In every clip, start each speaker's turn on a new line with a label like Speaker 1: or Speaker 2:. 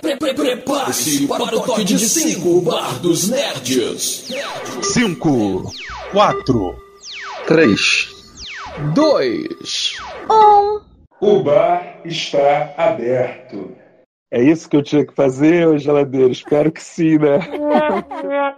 Speaker 1: Prepare-se para o toque de 5, Bar dos Nerds.
Speaker 2: 5, 4, 3, 2,
Speaker 3: 1.
Speaker 4: O bar está aberto. É isso que eu tinha que fazer, ô geladeiro? Espero que sim, né?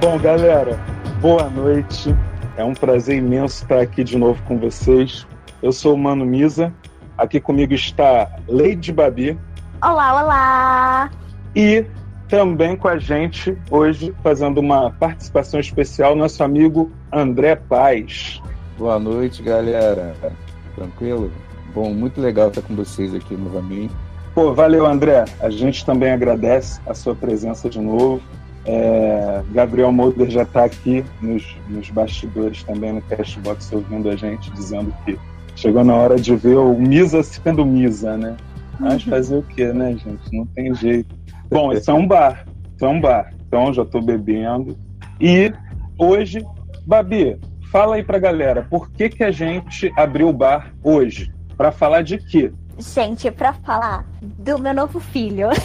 Speaker 4: Bom, galera, boa noite. É um prazer imenso estar aqui de novo com vocês. Eu sou o Mano Misa. Aqui comigo está Lady Babi.
Speaker 3: Olá, olá!
Speaker 4: E também com a gente hoje, fazendo uma participação especial, nosso amigo André Paz.
Speaker 5: Boa noite, galera. Tranquilo? Bom, muito legal estar com vocês aqui novamente.
Speaker 4: Pô, valeu, André. A gente também agradece a sua presença de novo. É, Gabriel Molder já está aqui nos, nos, bastidores também no Cashbox ouvindo a gente, dizendo que chegou na hora de ver o Misa sendo Misa, né? Mas fazer o que, né, gente? Não tem jeito. Bom, isso é um bar. Isso é um bar. Então já estou bebendo. E hoje, Babi, fala aí pra galera, por que, que a gente abriu o bar hoje? Para falar de quê?
Speaker 3: Gente, para falar do meu novo filho.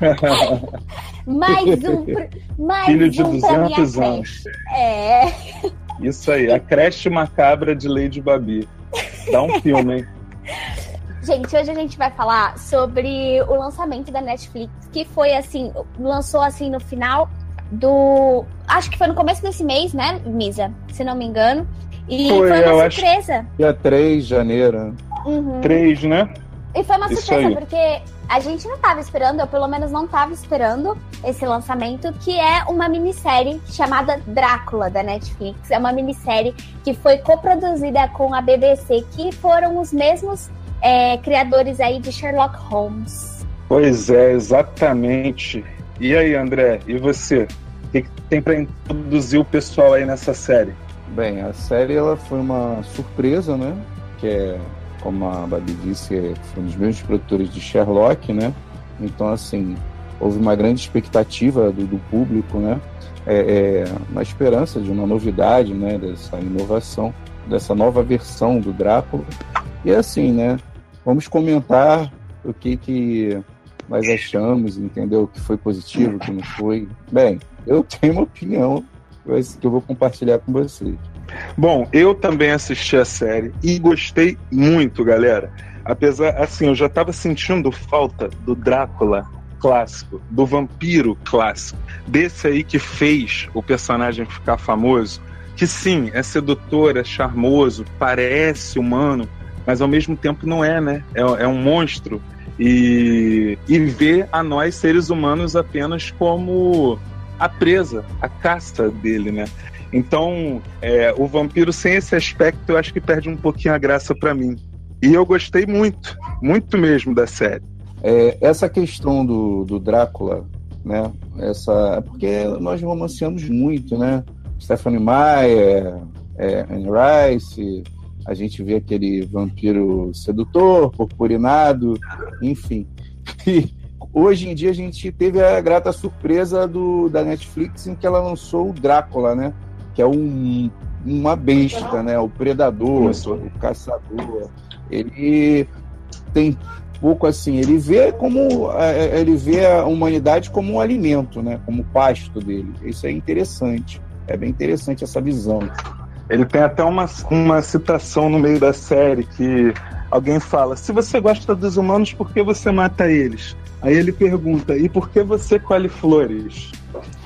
Speaker 3: mais um, mais
Speaker 4: filho de
Speaker 3: um
Speaker 4: 200 anos.
Speaker 3: É.
Speaker 4: Isso aí, a creche macabra de Lady Babi. Dá um filme, hein?
Speaker 3: Gente, hoje a gente vai falar sobre o lançamento da Netflix, que foi assim, lançou assim no final do. Acho que foi no começo desse mês, né, Misa? Se não me engano. E foi, foi uma surpresa.
Speaker 5: Acho... Dia 3 de janeiro.
Speaker 3: Uhum.
Speaker 4: 3, né?
Speaker 3: E foi uma surpresa, porque a gente não estava esperando, eu pelo menos não estava esperando esse lançamento, que é uma minissérie chamada Drácula da Netflix. É uma minissérie que foi coproduzida com a BBC, que foram os mesmos é, criadores aí de Sherlock Holmes.
Speaker 4: Pois é, exatamente. E aí, André, e você? O que, que tem para introduzir o pessoal aí nessa série?
Speaker 5: Bem, a série ela foi uma surpresa, né? Que é como a Babi disse, é, foi um dos mesmos produtores de Sherlock, né? Então, assim, houve uma grande expectativa do, do público, né? É, é, na esperança de uma novidade, né? Dessa inovação, dessa nova versão do Drácula. E assim, né? Vamos comentar o que que nós achamos, entendeu? O que foi positivo, o que não foi. Bem, eu tenho uma opinião que eu vou compartilhar com vocês.
Speaker 4: Bom, eu também assisti a série e gostei muito, galera. Apesar, assim, eu já estava sentindo falta do Drácula clássico, do vampiro clássico, desse aí que fez o personagem ficar famoso, que sim, é sedutor, é charmoso, parece humano, mas ao mesmo tempo não é, né? É, é um monstro. E, e vê a nós, seres humanos, apenas como a presa, a casta dele, né? Então, é, o vampiro sem esse aspecto, eu acho que perde um pouquinho a graça para mim. E eu gostei muito, muito mesmo da série.
Speaker 5: É, essa questão do, do Drácula, né? Essa, é porque nós romanceamos muito, né? Stephanie Meyer, é, Anne Rice, a gente vê aquele vampiro sedutor, purpurinado, enfim. E hoje em dia a gente teve a grata surpresa do, da Netflix em que ela lançou o Drácula, né? Que é um, uma besta, né? O predador, o caçador. Ele tem pouco assim, ele vê como é, é, ele vê a humanidade como um alimento, né? Como pasto dele. Isso é interessante. É bem interessante essa visão.
Speaker 4: Ele tem até uma, uma citação no meio da série que alguém fala: se você gosta dos humanos, por que você mata eles? Aí ele pergunta: e por que você colhe flores?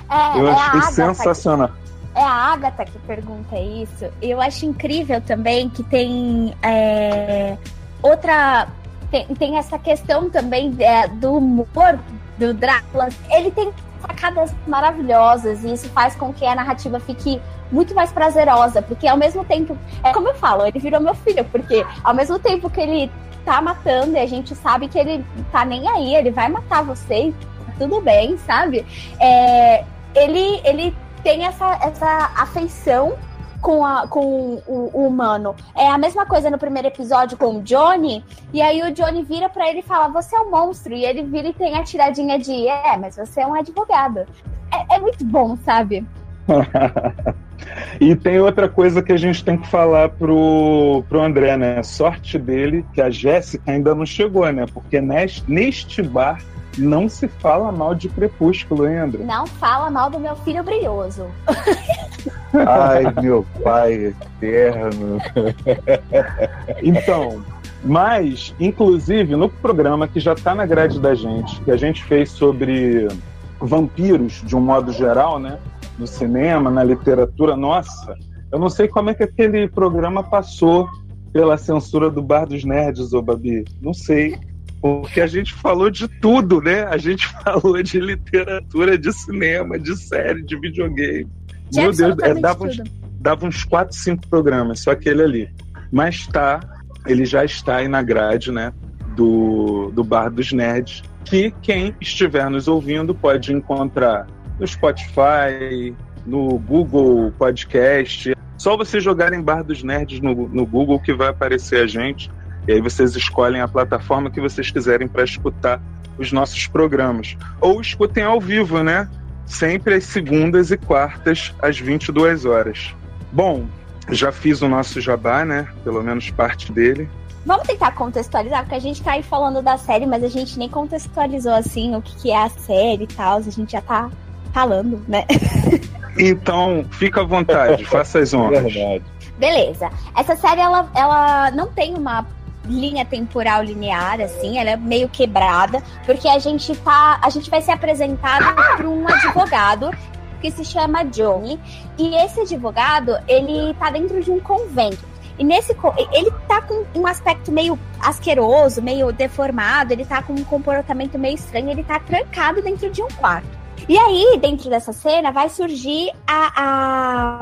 Speaker 3: É,
Speaker 4: Eu
Speaker 3: é
Speaker 4: achei sensacional.
Speaker 3: É a Agatha que pergunta isso. Eu acho incrível também que tem é, outra. Tem, tem, essa questão também é, do humor do Drácula. Ele tem sacadas maravilhosas e isso faz com que a narrativa fique muito mais prazerosa, porque ao mesmo tempo, é como eu falo, ele virou meu filho, porque ao mesmo tempo que ele tá matando e a gente sabe que ele tá nem aí, ele vai matar você, tudo bem, sabe? É, ele, ele tem essa, essa afeição com, a, com o, o, humano. É a mesma coisa no primeiro episódio com o Johnny, e aí o Johnny vira para ele e fala: Você é um monstro. E ele vira e tem a tiradinha de: É, mas você é um advogado. É, é muito bom, sabe?
Speaker 4: E tem outra coisa que a gente tem que falar pro, pro André, né? Sorte dele que a Jéssica ainda não chegou, né? Porque neste, neste bar não se fala mal de Crepúsculo, hein, André?
Speaker 3: Não fala mal do meu filho brilhoso.
Speaker 5: Ai, meu pai eterno.
Speaker 4: Então, mas, inclusive, no programa que já está na grade da gente, que a gente fez sobre vampiros de um modo geral, né? No cinema, na literatura, nossa, eu não sei como é que aquele programa passou pela censura do Bar dos Nerds, ô Babi. Não sei. Porque a gente falou de tudo, né? A gente falou de literatura, de cinema, de série, de videogame.
Speaker 3: De
Speaker 4: Meu Deus, é, dava, uns, dava uns 4, 5 programas, só aquele ali. Mas tá, ele já está aí na grade, né? Do, do Bar dos Nerds, que quem estiver nos ouvindo pode encontrar no Spotify, no Google Podcast. Só você jogar em Bar dos Nerds no, no Google que vai aparecer a gente. E aí vocês escolhem a plataforma que vocês quiserem para escutar os nossos programas. Ou escutem ao vivo, né? Sempre às segundas e quartas, às 22 horas. Bom, já fiz o nosso jabá, né? Pelo menos parte dele.
Speaker 3: Vamos tentar contextualizar, porque a gente tá aí falando da série, mas a gente nem contextualizou assim o que, que é a série e tal. A gente já tá falando, né?
Speaker 4: Então, fica à vontade, faça as honras.
Speaker 5: Verdade.
Speaker 3: Beleza. Essa série, ela, ela não tem uma linha temporal linear, assim, ela é meio quebrada, porque a gente tá. A gente vai ser apresentado por um advogado que se chama Johnny. E esse advogado, ele tá dentro de um convento. E nesse ele tá com um aspecto meio asqueroso, meio deformado, ele tá com um comportamento meio estranho, ele tá trancado dentro de um quarto. E aí, dentro dessa cena, vai surgir a, a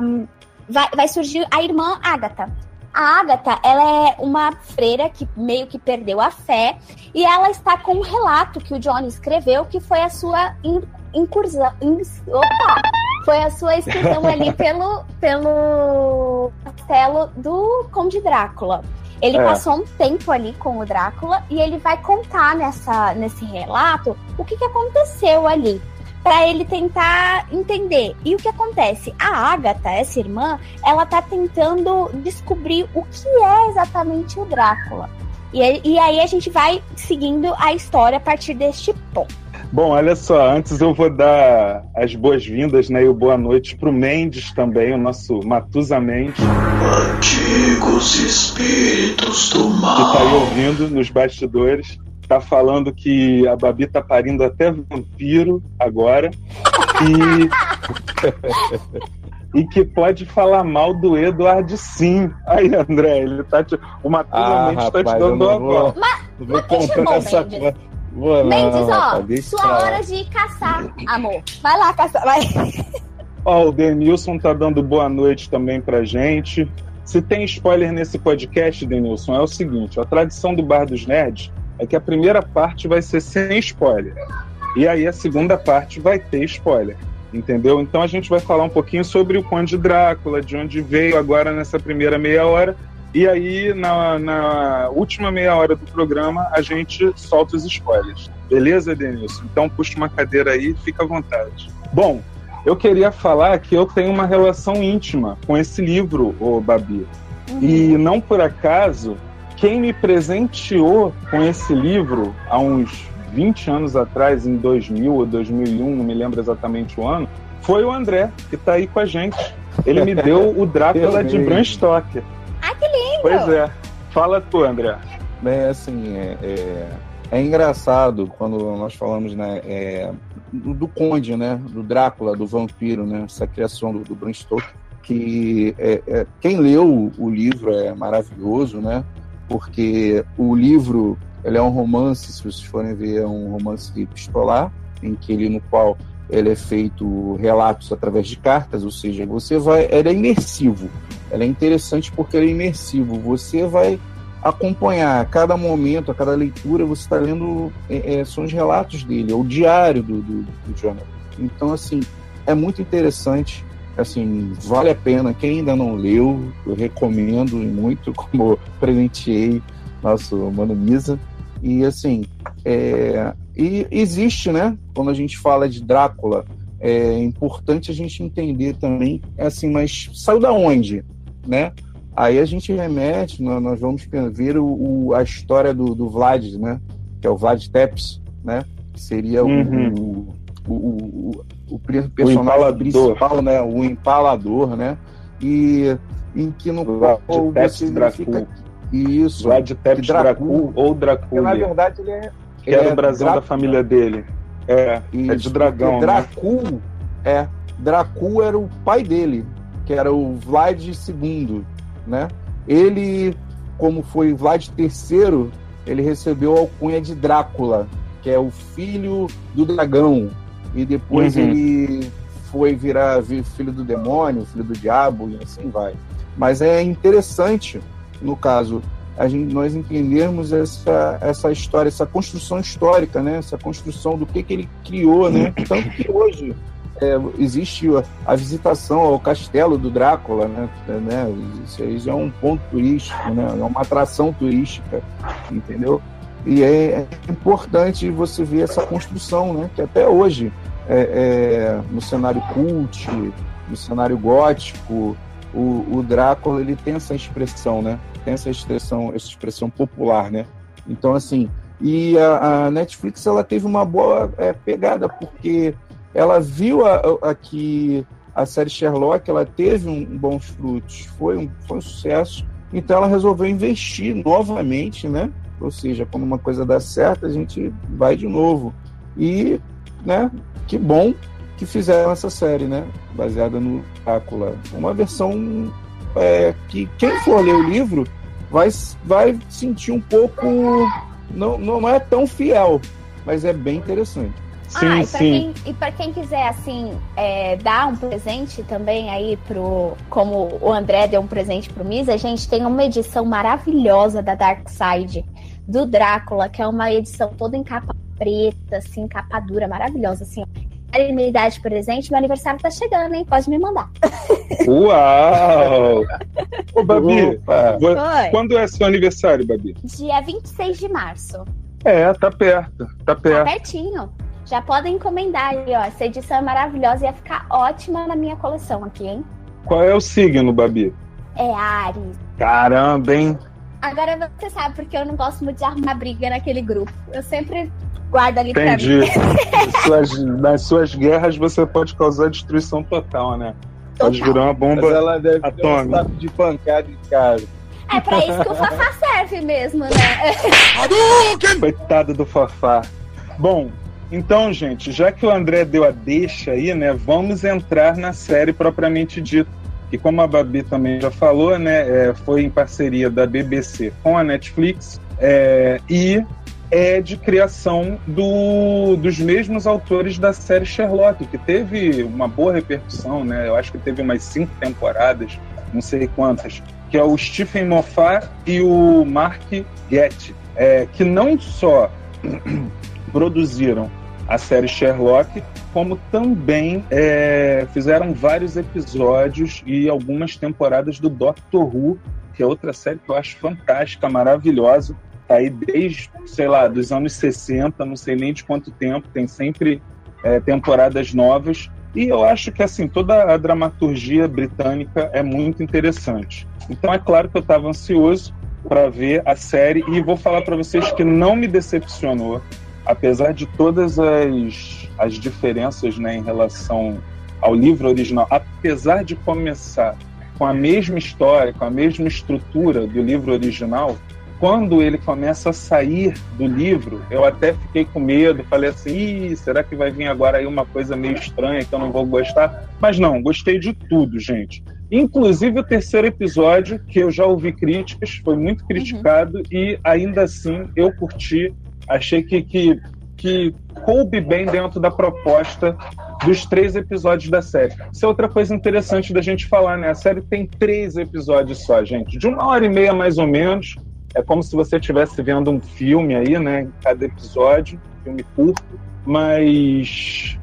Speaker 3: vai, vai surgir a irmã Agatha. A Agatha, ela é uma freira que meio que perdeu a fé e ela está com um relato que o Johnny escreveu que foi a sua in- incursão, opa, foi a sua excursão ali pelo pelo castelo do Conde Drácula. Ele
Speaker 4: É.
Speaker 3: passou um tempo ali com o Drácula e ele vai contar nessa, nesse relato o que, que aconteceu ali para ele tentar entender. E o que acontece? A Agatha, essa irmã, ela tá tentando descobrir o que é exatamente o Drácula. E, aí- e aí a gente vai seguindo a história a partir deste ponto.
Speaker 4: Bom, olha só, antes eu vou dar as boas-vindas né, e o boa noite para o Mendes também, o nosso Matusa Mendes,
Speaker 1: Antigos espíritos do
Speaker 4: que
Speaker 1: mal.
Speaker 4: está aí ouvindo nos bastidores. Tá falando que a Babi tá parindo até vampiro agora. E, e que pode falar mal do Eduardo sim. Aí, André, ele tá te. O Matusa
Speaker 5: Ah,
Speaker 4: Mendes tá te dando uma
Speaker 5: vou,
Speaker 4: voz.
Speaker 5: vou
Speaker 3: mas deixa
Speaker 5: comprar essa coisa. Vou não,
Speaker 3: Mendes, ó,
Speaker 5: rapaz,
Speaker 3: sua
Speaker 5: pra lá.
Speaker 3: hora de caçar, amor. Vai lá caçar, vai.
Speaker 4: Ó, o Denilson tá dando boa noite também pra gente. Se tem spoiler nesse podcast, Denilson, é o seguinte: a tradição do Bar dos Nerds é que a primeira parte vai ser sem spoiler. E aí a segunda parte vai ter spoiler. Entendeu? Então a gente vai falar um pouquinho sobre o Conde Drácula, de onde veio agora nessa primeira meia hora. E aí, na, na última meia hora do programa, a gente solta os spoilers. Beleza, Denilson? Então puxa uma cadeira aí, fica à vontade. Bom, eu queria falar que eu tenho uma relação íntima com esse livro, ô Babi. E não por acaso, quem me presenteou com esse livro há uns 20 anos atrás, em 2000 ou 2001, não me lembro exatamente o ano, foi o André, que está aí com a gente. Ele me deu o Drácula de Bram. Stoker.
Speaker 3: Ah, que lindo!
Speaker 4: Pois é. Fala tu, André.
Speaker 5: É assim, é, é, é engraçado quando nós falamos né, é, do, Conde, né, do Drácula, do vampiro, né, essa criação do, do Bram Stoker, que é, é, quem leu o, o livro é maravilhoso, né, porque o livro ele é um romance, se vocês forem ver, é um romance epistolar, em que ele no qual ele é feito relatos através de cartas, ou seja, você vai, ele é imersivo. Ele é interessante porque ele é imersivo. Você vai acompanhar a cada momento, a cada leitura, você está lendo é, é, são os relatos dele, é o diário do, do, do Jonathan. Então, assim, é muito interessante. Assim, vale a pena. Quem ainda não leu, eu recomendo muito, como presenteei nosso Mano Misa. E assim, é, e existe, né? Quando a gente fala de Drácula, é importante a gente entender também, assim, mas saiu da onde, né? Aí a gente remete, nós vamos ver o, o a história do, do, Vlad, né? Que é o Vlad Tepes, né? Que seria uhum. o, o, o, o, personagem principal, né? O empalador, né? E em que no
Speaker 4: Vlad Tepes verifica...
Speaker 5: Isso.
Speaker 4: Vlad Tepes Dracul ou Dracul.
Speaker 5: Na verdade, ele é...
Speaker 4: Que era é o brasão da família dele. É, Isso, é de dragão.
Speaker 5: Né? Dracul, né? é. Dracul era o pai dele, que era o Vlad II, né? Ele, como foi Vlad III, ele recebeu a alcunha de Drácula, que é o filho do dragão. E depois uhum. ele foi virar filho do demônio, filho do diabo, e assim vai. Mas é interessante, no caso, a gente, nós entendermos essa, essa história, essa construção histórica, né? essa construção do que, que ele criou. Né? Tanto que hoje é, existe a visitação ao castelo do Drácula, né? né? Isso já é um ponto turístico, né? é uma atração turística, entendeu? E é, é importante você ver essa construção, né? que até hoje, é, é, no cenário cult, no cenário gótico, o, o Drácula ele tem essa expressão, né? Tem essa expressão, essa expressão popular, né? Então, assim, e a, a Netflix ela teve uma boa é, pegada, porque ela viu a, a, que a série Sherlock ela teve um, um bons frutos, foi um, foi um sucesso, então ela resolveu investir novamente, né? Ou seja, quando uma coisa dá certo, a gente vai de novo. E, né, que bom que fizeram essa série, né? Baseada no Drácula. Uma versão é, que quem for ler o livro vai, vai sentir um pouco. Não, não é tão fiel, mas é bem interessante.
Speaker 3: Sim, ah, e para quem, e pra quem quiser, assim, é, dar um presente também aí pro. Como o André deu um presente pro Misa, a gente tem uma edição maravilhosa da Dark Side do Drácula, que é uma edição toda em capa preta, assim, capa dura, maravilhosa, assim. A minha idade presente, meu aniversário tá chegando, hein? Pode me mandar.
Speaker 4: Uau! Ô, Babi, quando é seu aniversário, Babi?
Speaker 3: Dia 26 de março.
Speaker 4: É, tá perto, tá perto.
Speaker 3: Tá pertinho. Já podem encomendar aí, ó. Essa edição é maravilhosa e ia ficar ótima na minha coleção aqui, hein?
Speaker 4: Qual é o signo, Babi?
Speaker 3: É Ares.
Speaker 4: Caramba, hein?
Speaker 3: Agora você sabe porque eu não gosto muito de arrumar briga naquele grupo. Eu sempre guardo ali
Speaker 4: Entendi.
Speaker 3: pra
Speaker 4: mim. suas, nas suas guerras você pode causar destruição total, né? Total. Pode virar uma bomba Mas ela deve atômica.
Speaker 5: Ter um de pancada em casa.
Speaker 3: É pra isso que o Fafá serve mesmo, né?
Speaker 4: Coitado do Fafá. Bom, então, gente, já que o André deu a deixa aí, né, vamos entrar na série propriamente dita. Que, como a Babi também já falou, né, é, foi em parceria da BBC com a Netflix é, e é de criação do, dos mesmos autores da série Sherlock, que teve uma boa repercussão, né? Eu acho que teve umas cinco temporadas, não sei quantas, que é o Stephen Moffat e o Mark Getty, é, que não só produziram a série Sherlock, como também é, fizeram vários episódios e algumas temporadas do Doctor Who, que é outra série que eu acho fantástica, maravilhosa. Tá aí desde, sei lá, dos anos 60, não sei nem de quanto tempo, tem sempre é, temporadas novas. E eu acho que assim toda a dramaturgia britânica é muito interessante. Então é claro que eu estava ansioso para ver a série e vou falar para vocês que não me decepcionou apesar de todas as, as diferenças né, em relação ao livro original, apesar de começar com a mesma história, com a mesma estrutura do livro original, quando ele começa a sair do livro, eu até fiquei com medo, falei assim, será que vai vir agora aí uma coisa meio estranha que eu não vou gostar? Mas não, gostei de tudo, gente. Inclusive o terceiro episódio, que eu já ouvi críticas, foi muito criticado uhum. e ainda assim eu curti achei que, que, que coube bem dentro da proposta dos três episódios da série. Isso é outra coisa interessante da gente falar, né? A série tem três episódios só, gente. De uma hora e meia, mais ou menos. É como se você estivesse vendo um filme aí, né? Cada episódio, filme curto. Mas,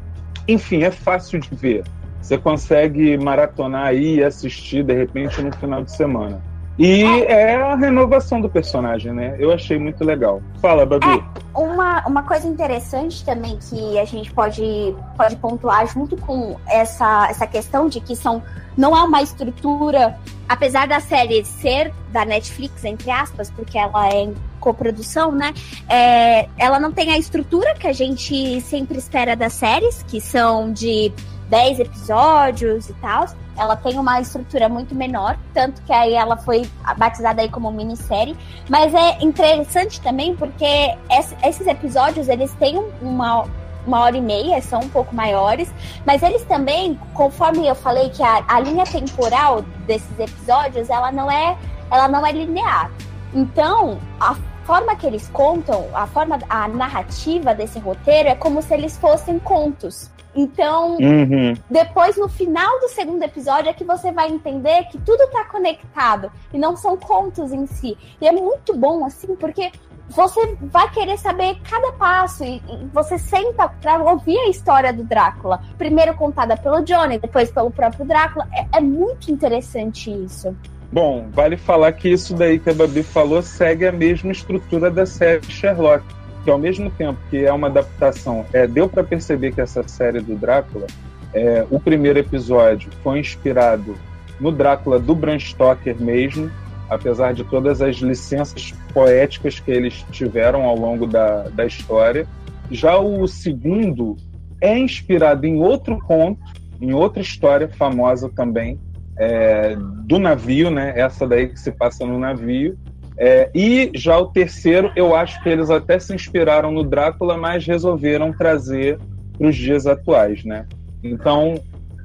Speaker 4: enfim, é fácil de ver. Você consegue maratonar aí e assistir, de repente, no final de semana. E é. a renovação do personagem, né? Eu achei muito legal. Fala, Babi.
Speaker 3: É, uma, uma coisa interessante também que a gente pode, pode pontuar junto com essa, essa questão de que são não é uma estrutura, apesar da série ser da Netflix, entre aspas, porque ela é em coprodução, né? É, ela não tem a estrutura que a gente sempre espera das séries, que são de 10 episódios e tal. Ela tem uma estrutura muito menor, tanto que aí ela foi batizada aí como minissérie. Mas é interessante também porque esses episódios, eles têm uma, uma hora e meia, são um pouco maiores, mas eles também, conforme eu falei que a, a linha temporal desses episódios, ela não é, ela não é linear. Então, a forma que eles contam, a forma, a narrativa desse roteiro é como se eles fossem contos. Então, uhum. depois no final do segundo episódio é que você vai entender que tudo tá conectado e não são contos em si. E é muito bom assim, porque você vai querer saber cada passo e, e você senta para ouvir a história do Drácula. Primeiro contada pelo Johnny, depois pelo próprio Drácula. É, é muito interessante isso.
Speaker 4: Bom, vale falar que isso daí que a Babi falou segue a mesma estrutura da série Sherlock que ao mesmo tempo que é uma adaptação, é, deu para perceber que essa série do Drácula, é, o primeiro episódio foi inspirado no Drácula do Bram Stoker mesmo, apesar de todas as licenças poéticas que eles tiveram ao longo da, da história. Já o segundo é inspirado em outro conto, em outra história famosa também, é, do navio, né? Essa daí que se passa no navio, é, e já o terceiro, eu acho que eles até se inspiraram no Drácula, mas resolveram trazer para os dias atuais, né? Então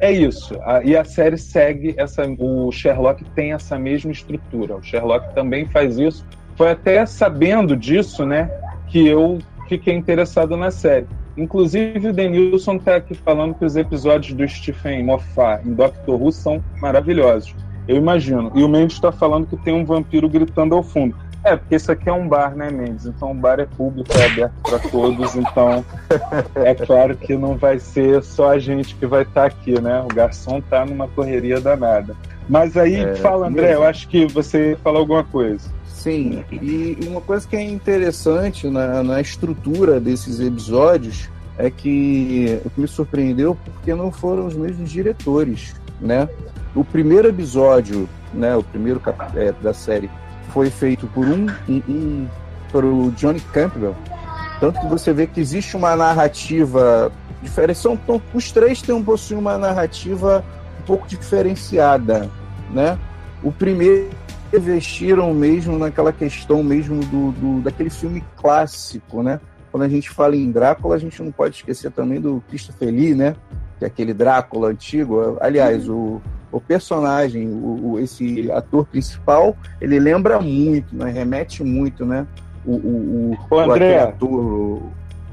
Speaker 4: é isso. A, e a série segue essa. O Sherlock tem essa mesma estrutura. O Sherlock também faz isso. Foi até sabendo disso, né, que eu fiquei interessado na série. Inclusive, o Denilson está aqui falando que os episódios do Stephen Moffat em Doctor Who são maravilhosos. Eu imagino. E o Mendes está falando que tem um vampiro gritando ao fundo. É, porque isso aqui é um bar, né, Mendes? Então o bar é público, é aberto para todos, então é claro que não vai ser só a gente que vai estar tá aqui, né? O garçom tá numa correria danada. Mas aí, é, fala, André, mesmo. eu acho que você falou alguma coisa.
Speaker 5: Sim, e uma coisa que é interessante na, na estrutura desses episódios é que o que me surpreendeu porque não foram os mesmos diretores, né? O primeiro episódio, né, o primeiro é, da série, foi feito por um, um, um por o Johnny Campbell. Tanto que você vê que existe uma narrativa diferente. São, os três têm, possuem uma narrativa um pouco diferenciada, né? O primeiro investiram mesmo naquela questão mesmo do, do, daquele filme clássico, né? Quando a gente fala em Drácula, a gente não pode esquecer também do Christopher Lee, né? Que é aquele Drácula antigo. Aliás, o, o personagem, o, o, esse ator principal, ele lembra muito, né? remete muito, né? O, o,
Speaker 4: o, o André, ator,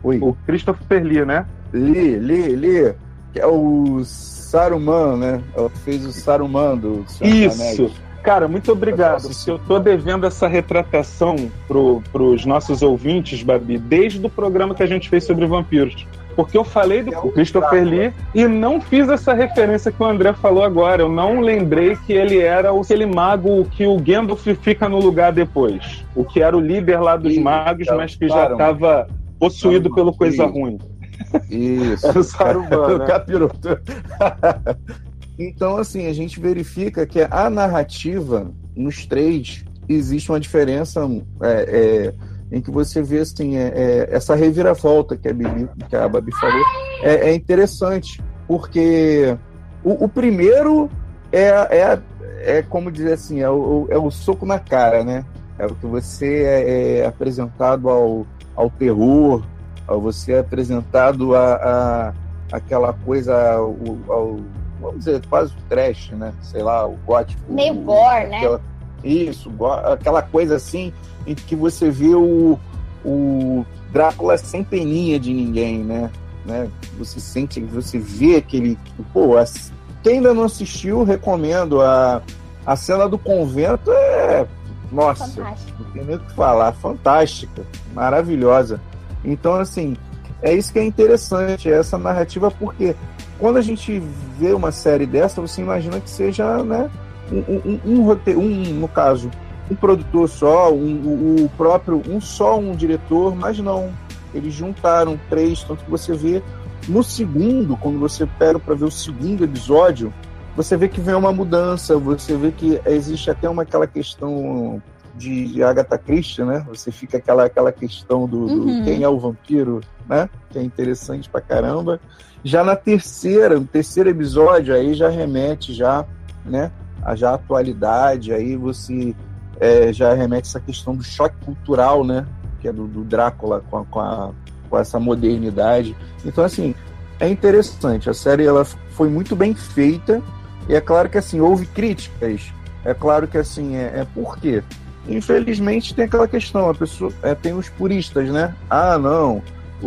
Speaker 4: Oi. o Christopher Lee, né?
Speaker 5: Lee, Lee, Lee, que é o Saruman, né? É fez o Saruman do
Speaker 4: Isso. Cara, muito obrigado. Porque eu tô devendo essa retratação pro, pros nossos ouvintes, Babi, desde o programa que a gente fez sobre vampiros porque eu falei do Christopher Lee e não fiz essa referência que o André falou agora. Eu não lembrei que ele era aquele mago que o Gandalf fica no lugar depois. O que era o líder lá dos magos, mas que já estava possuído pelo coisa ruim.
Speaker 5: Isso. era o Saruman, né? capiroto. Então, assim, a gente verifica que a narrativa nos três existe uma diferença é, é, em que você vê assim, é, é, essa reviravolta que a, Bibi, que a Babi falou é, é interessante, porque o, o, primeiro é, é, é como dizer assim, é o, é o soco na cara, né? É o que você é, apresentado ao, ao terror, ao você é apresentado a, a aquela coisa, ao, ao, vamos dizer, quase o trash, né? Sei lá, o gótico.
Speaker 3: Meio gore, né?
Speaker 5: Aquela, isso, aquela coisa assim em que você vê o, o Drácula sem peninha de ninguém, né? né? Você sente, você vê aquele. Pô, quem ainda não assistiu, recomendo. A, a cena do convento é. Nossa, não tem nem o que falar. Fantástica, maravilhosa. Então, assim, é isso que é interessante, é essa narrativa, porque quando a gente vê uma série dessa, você imagina que seja, né? um, um, um um, no caso, um produtor só, um, o próprio, um só um diretor, mas não. Eles juntaram três, tanto que você vê no segundo, quando você pega para ver o segundo episódio, você vê que vem uma mudança, você vê que existe até uma aquela questão de Agatha Christie, né? Você fica aquela, aquela questão do, do uhum. quem é o vampiro, né? Que é interessante pra caramba. Já na terceira, no terceiro episódio, aí já remete já, né? A já atualidade, aí você é, já remete essa questão do choque cultural, né? Que é do, do Drácula com, a, com, a, com essa modernidade. Então, assim, é interessante. A série ela foi muito bem feita. E é claro que assim, houve críticas. É claro que assim, é, é por quê? Infelizmente tem aquela questão, a pessoa é, tem os puristas, né? Ah, não,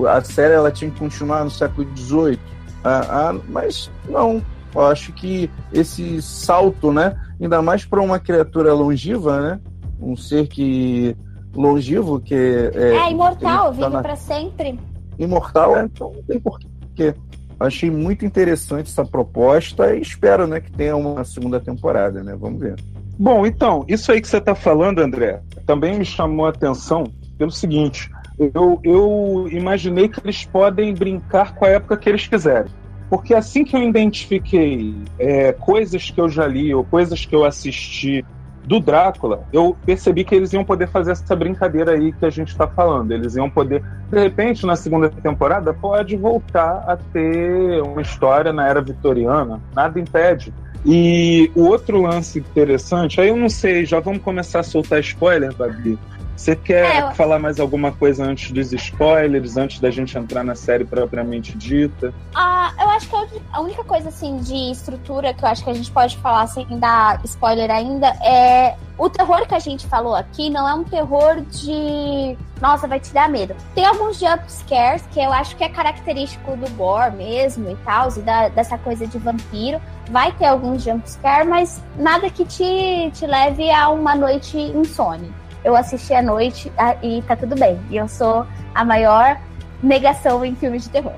Speaker 5: a série ela tinha que continuar no século XVIII. Ah, ah, mas não, eu acho que esse salto, né? Ainda mais para uma criatura longeva, né? Um ser que longevo que
Speaker 3: é, é imortal, tá vive na... para sempre.
Speaker 5: Imortal, é, então não tem porquê. Achei muito interessante essa proposta e espero, né, que tenha uma segunda temporada, né? Vamos ver.
Speaker 4: Bom, então, isso aí que você está falando, André, também me chamou a atenção pelo seguinte: eu, eu imaginei que eles podem brincar com a época que eles quiserem. Porque assim que eu identifiquei é, coisas que eu já li ou coisas que eu assisti do Drácula, eu percebi que eles iam poder fazer essa brincadeira aí que a gente está falando. Eles iam poder, de repente, na segunda temporada, pode voltar a ter uma história na era vitoriana. Nada impede. E o outro lance interessante, aí eu não sei, já vamos começar a soltar spoiler, Babi. Você quer é, falar mais alguma coisa antes dos spoilers, antes da gente entrar na série propriamente dita?
Speaker 3: Ah, eu acho que a única coisa assim de estrutura que eu acho que a gente pode falar sem dar spoiler ainda é o terror que a gente falou aqui não é um terror de nossa, vai te dar medo. Tem alguns jump scares que eu acho que é característico do gore mesmo e tal, e da, dessa coisa de vampiro. Vai ter alguns jump scares, mas nada que te, te leve a uma noite insone eu assisti à noite e tá tudo bem. E eu sou a maior negação em filmes de terror.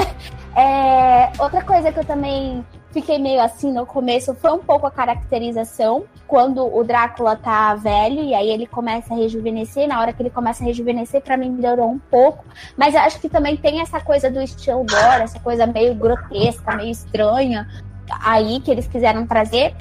Speaker 3: é, outra coisa que eu também fiquei meio assim no começo foi um pouco a caracterização. Quando o Drácula tá velho e aí ele começa a rejuvenescer, na hora que ele começa a rejuvenescer, para mim melhorou um pouco. Mas acho que também tem essa coisa do estilo gore, essa coisa meio grotesca, meio estranha aí que eles quiseram trazer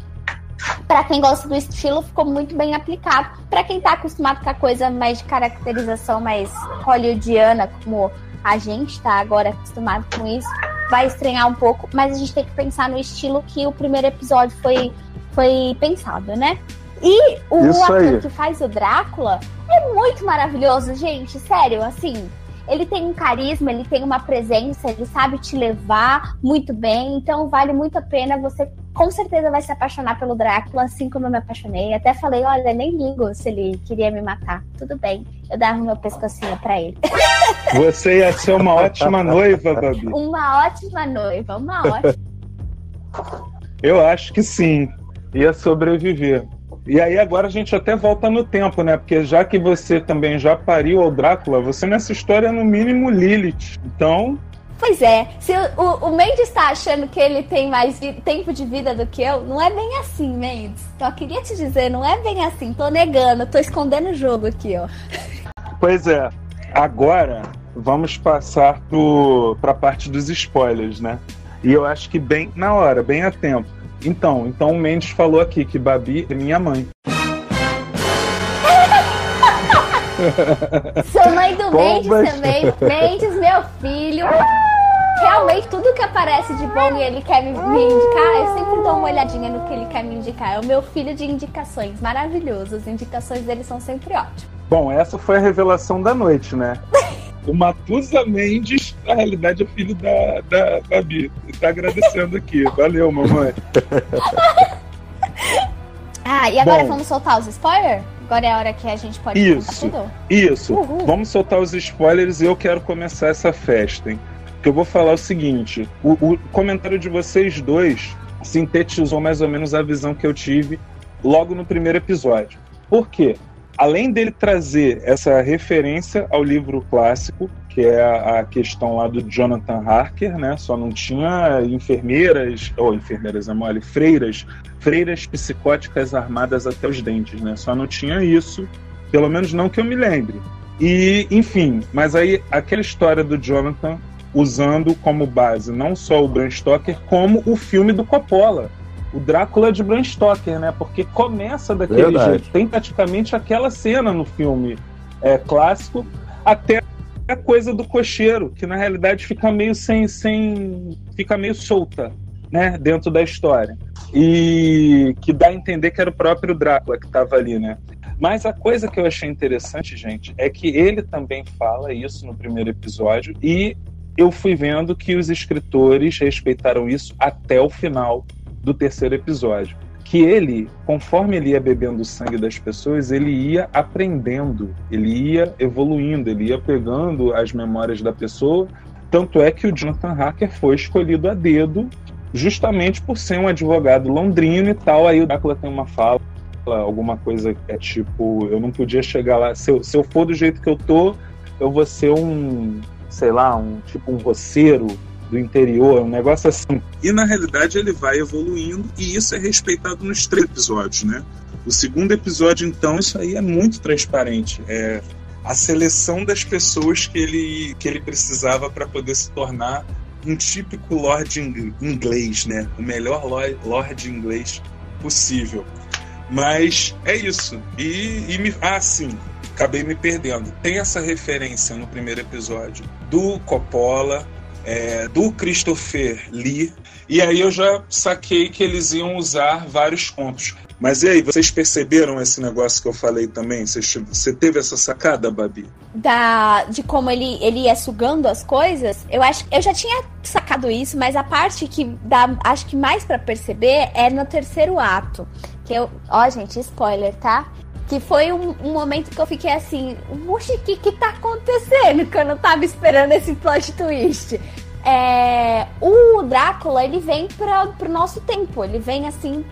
Speaker 3: para quem gosta do estilo, ficou muito bem aplicado. Para quem está acostumado com a coisa mais de caracterização mais hollywoodiana, como a gente está agora acostumado com isso, vai estranhar um pouco, mas a gente tem que pensar no estilo que o primeiro episódio foi, foi pensado, né? E o ator que faz o Drácula é muito maravilhoso, gente, sério, assim ele tem um carisma, ele tem uma presença, ele sabe te levar muito bem, então vale muito a pena. Você com certeza vai se apaixonar pelo Drácula, assim como eu me apaixonei. Até falei, olha, nem ligo se ele queria me matar. Tudo bem, eu dava meu pescocinho para ele.
Speaker 4: Você ia ser uma ótima noiva, Babi.
Speaker 3: Uma ótima noiva, uma ótima.
Speaker 4: Eu acho que sim, ia sobreviver. E aí agora a gente até volta no tempo, né? Porque já que você também já pariu ao Drácula, você nessa história é no mínimo Lilith. Então.
Speaker 3: Pois é, se o, o Mendes está achando que ele tem mais tempo de vida do que eu, não é bem assim, Mendes. Só queria te dizer, não é bem assim. Tô negando, tô escondendo o jogo aqui, ó.
Speaker 4: Pois é. Agora vamos passar para a parte dos spoilers, né? E eu acho que bem na hora, bem a tempo. Então, então o Mendes falou aqui que Babi é minha mãe.
Speaker 3: Sou mãe do Mendes também. Mendes, meu filho. Realmente, tudo que aparece de bom e ele quer me, me, indicar, eu sempre dou uma olhadinha no que ele quer me indicar. É o meu filho de indicações. Maravilhoso. As indicações dele são sempre ótimas.
Speaker 4: Bom, essa foi a revelação da noite, né? O Matusa Mendes, na realidade, é filho da, da Babi. Está agradecendo aqui. Valeu, mamãe.
Speaker 3: ah, e agora Bom, vamos soltar os spoilers? Agora é a hora que a gente pode
Speaker 4: isso, tudo? Isso. Uhul. Vamos soltar os spoilers e eu quero começar essa festa, hein? Que eu vou falar o seguinte: o, o comentário de vocês dois sintetizou mais ou menos a visão que eu tive logo no primeiro episódio. Por quê? Além dele trazer essa referência ao livro clássico, que é a questão lá do Jonathan Harker, né? Só não tinha enfermeiras, ou enfermeiras é mole, freiras, freiras psicóticas armadas até os dentes, né? Só não tinha isso, pelo menos não que eu me lembre. E, enfim, mas aí aquela história do Jonathan usando como base não só o Bram Stoker, como o filme do Coppola, o Drácula de Bram Stoker, né? Porque começa daquele Verdade. jeito, tem praticamente aquela cena no filme é, clássico, até a coisa do cocheiro, que na realidade fica meio sem, sem fica meio solta, né, dentro da história. E que dá a entender que era o próprio Drácula que estava ali, né? Mas a coisa que eu achei interessante, gente, é que ele também fala isso no primeiro episódio e eu fui vendo que os escritores respeitaram isso até o final do terceiro episódio. Que ele, conforme ele ia bebendo o sangue das pessoas, ele ia aprendendo, ele ia evoluindo, ele ia pegando as memórias da pessoa. Tanto é que o Jonathan Hacker foi escolhido a dedo, justamente por ser um advogado londrino e tal. Aí o Drácula tem uma fala, alguma coisa que é tipo: eu não podia chegar lá, se eu, se eu for do jeito que eu tô, eu vou ser um, sei lá, um tipo um roceiro do interior, um negócio assim.
Speaker 6: E na realidade ele vai evoluindo e isso é respeitado nos três episódios, né? O segundo episódio, então, isso aí é muito transparente. É a seleção das pessoas que ele, que ele precisava para poder se tornar um típico Lord inglês, né? O melhor Lord inglês possível. Mas é isso. E, e me, ah, sim, acabei me perdendo. Tem essa referência no primeiro episódio do Coppola, é, do Christopher Lee. E aí eu já saquei que eles iam usar vários contos. Mas e aí, vocês perceberam esse negócio que eu falei também? Você, teve essa sacada, Babi?
Speaker 3: Da, de como ele, ele ia sugando as coisas? Eu acho eu já tinha sacado isso, mas a parte que dá, acho que mais para perceber é no terceiro ato. Que eu. Ó, gente, spoiler, tá? Que foi um, um, momento que eu fiquei assim, oxe, o que que tá acontecendo? Que eu não tava esperando esse plot twist. É, o Drácula, ele vem para pro nosso tempo, ele vem assim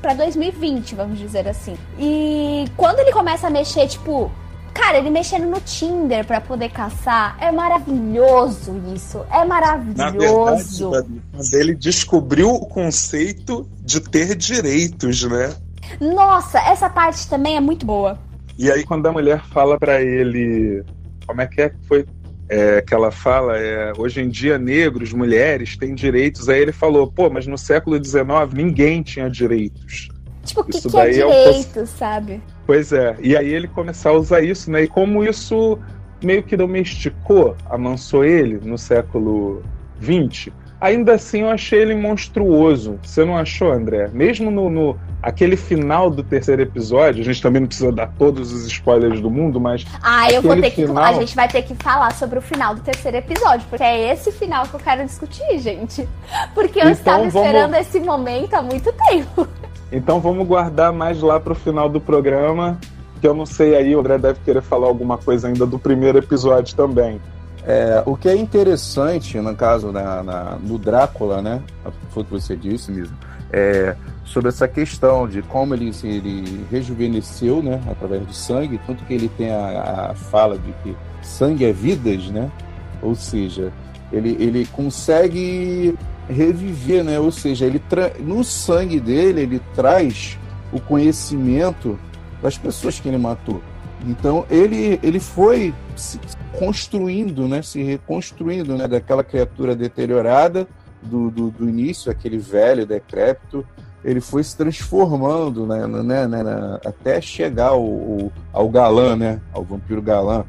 Speaker 3: para 2020, vamos dizer assim. E quando ele começa a mexer, tipo, cara, ele mexendo no Tinder para poder caçar, é maravilhoso isso, é maravilhoso.
Speaker 6: Na verdade, ele descobriu o conceito de ter direitos, né?
Speaker 3: Nossa, essa parte também é muito boa.
Speaker 4: E aí, quando a mulher fala para ele. Como é que é que foi é, que ela fala? É, hoje em dia, negros, mulheres têm direitos. Aí ele falou: pô, mas no século XIX ninguém tinha direitos.
Speaker 3: Tipo, o que, que é direito, é um... sabe?
Speaker 4: Pois é. E aí ele começou a usar isso, né? E como isso meio que domesticou, amansou ele no século XX, ainda assim eu achei ele monstruoso. Você não achou, André? Mesmo no, no aquele final do terceiro episódio, a gente também não precisa dar todos os spoilers do mundo, mas.
Speaker 3: Ah, eu vou ter final... que. A gente vai ter que falar sobre o final do terceiro episódio, porque é esse final que eu quero discutir, gente. Porque eu então, estava esperando vamos... esse momento há muito tempo.
Speaker 4: Então vamos guardar mais lá pro final do programa. Que eu não sei aí, o André deve querer falar alguma coisa ainda do primeiro episódio também.
Speaker 5: É, o que é interessante, no caso na, na, no Drácula, né? Foi o que você disse mesmo. É, sobre essa questão de como ele, ele rejuvenesceu, né, através do sangue, tanto que ele tem a, a fala de que sangue é vidas, né? Ou seja, ele, ele consegue reviver, né? Ou seja, ele no sangue dele ele traz o conhecimento das pessoas que ele matou. Então ele, ele foi se construindo, né? Se reconstruindo, né? Daquela criatura deteriorada do, do, do início, aquele velho decrépito, ele foi se transformando né, né, né, até chegar ao, ao, ao, galã, né, ao vampiro galã,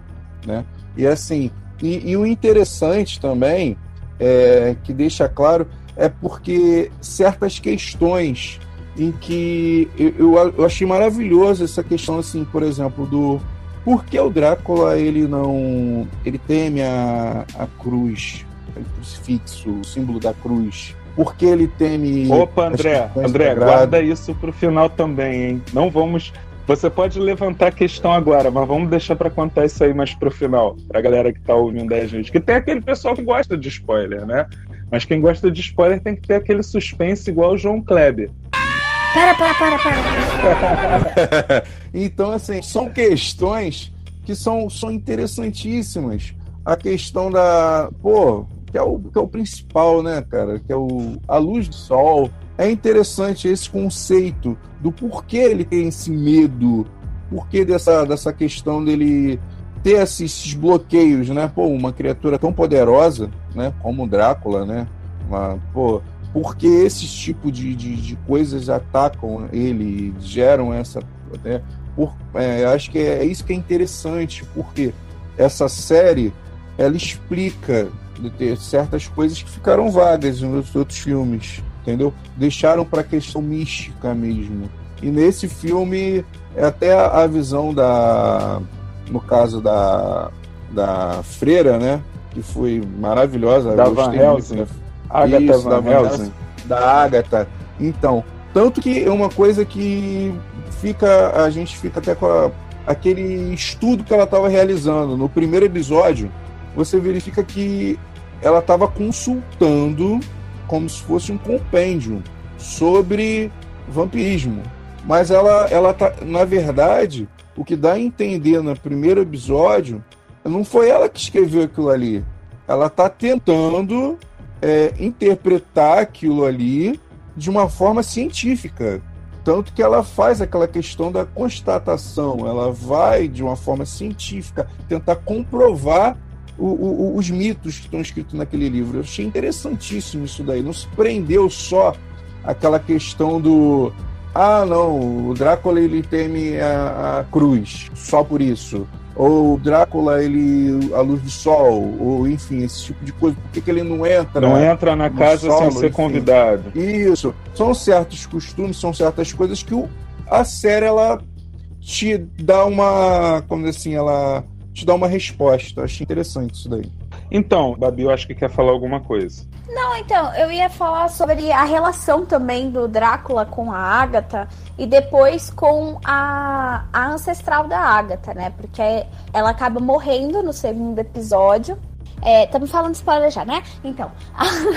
Speaker 5: né? E assim, e, e o interessante também é, que deixa claro é porque certas questões em que eu, eu achei maravilhoso essa questão assim, por exemplo, do por que o Drácula ele não ele teme a, a cruz, o crucifixo, o símbolo da cruz? Porque ele teme.
Speaker 4: Opa, André, André, guarda isso pro final também, hein? Não vamos. Você pode levantar a questão agora, mas vamos deixar para contar isso aí mais pro final, pra galera que tá ouvindo a gente. Que tem aquele pessoal que gosta de spoiler, né? Mas quem gosta de spoiler tem que ter aquele suspense igual o João Kleber.
Speaker 3: Para, para, para, para.
Speaker 5: então, assim, são questões que são, são interessantíssimas a questão da. Pô, que é o, que é o principal, né, cara? Que é o, a luz do sol. É interessante esse conceito do porquê ele tem esse medo, porquê dessa, dessa questão dele ter esses, bloqueios, né? Pô, uma criatura tão poderosa, né? Como o Drácula, né? Uma, pô, porque esses tipos de, de, de, coisas atacam ele, geram essa. Né? Por, é, acho que é, é isso que é interessante, porque essa série ela explica certas coisas que ficaram vagas nos outros filmes, entendeu? Deixaram para a questão mística mesmo. E nesse filme é até a visão da, no caso da da freira, né? Que foi maravilhosa.
Speaker 4: Da Van Helsing.
Speaker 5: Agatha Isso, Van da Helsing. Da Agatha. Então, tanto que é uma coisa que fica a gente fica até com a, aquele estudo que ela estava realizando no primeiro episódio. Você verifica que ela estava consultando como se fosse um compêndio sobre vampirismo. Mas ela, ela tá, na verdade, o que dá a entender no primeiro episódio, não foi ela que escreveu aquilo ali. Ela está tentando é, interpretar aquilo ali de uma forma científica. Tanto que ela faz aquela questão da constatação, ela vai de uma forma científica tentar comprovar o, o, os mitos que estão escritos naquele livro. Eu achei interessantíssimo isso daí. Não se prendeu só aquela questão do ah, não, o Drácula ele teme a, a cruz, só por isso. Ou o Drácula, ele a luz do sol, ou enfim, esse tipo de coisa. Por que, que ele não entra?
Speaker 4: Não entra na casa solo, sem ser enfim. convidado.
Speaker 5: Isso. São certos costumes, são certas coisas que o, a série ela te dá uma, como assim, ela te dá uma resposta. Achei interessante isso daí.
Speaker 4: Então, Babi, eu acho que quer falar alguma coisa.
Speaker 3: Não, então, eu ia falar sobre a relação também do Drácula com a Ágata e depois com a, a ancestral da Ágata, né? Porque ela acaba morrendo no segundo episódio. Estamos é, falando spoiler já, né? Então,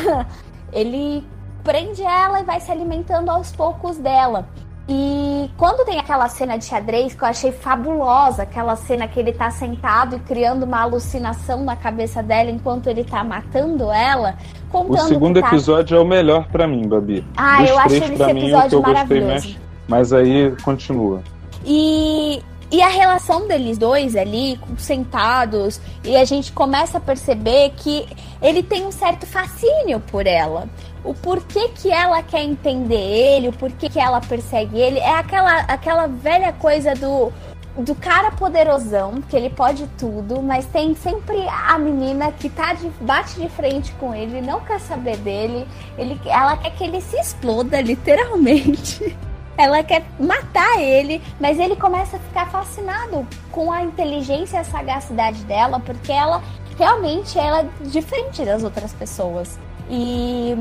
Speaker 3: ele prende ela e vai se alimentando aos poucos dela. E quando tem aquela cena de xadrez que eu achei fabulosa, aquela cena que ele tá sentado e criando uma alucinação na cabeça dela enquanto ele tá matando ela,
Speaker 4: contando O segundo tá... episódio é o melhor para mim, Babi.
Speaker 3: Ah, Dos eu acho esse episódio mim, maravilhoso. Mais,
Speaker 4: mas aí continua.
Speaker 3: E e a relação deles dois ali, sentados, e a gente começa a perceber que ele tem um certo fascínio por ela o porquê que ela quer entender ele, o porquê que ela persegue ele, é aquela, aquela velha coisa do do cara poderosão, que ele pode tudo, mas tem sempre a menina que tá de, bate de frente com ele, não quer saber dele, ele, ela quer que ele se exploda, literalmente. Ela quer matar ele, mas ele começa a ficar fascinado com a inteligência e a sagacidade dela, porque ela realmente ela é diferente das outras pessoas. E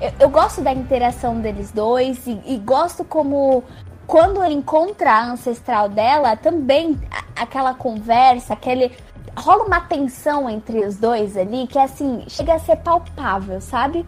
Speaker 3: eu, eu gosto da interação deles dois e, e, gosto como quando ele encontra a ancestral dela, também aquela conversa, aquele. rola uma tensão entre os dois ali que assim, chega a ser palpável, sabe?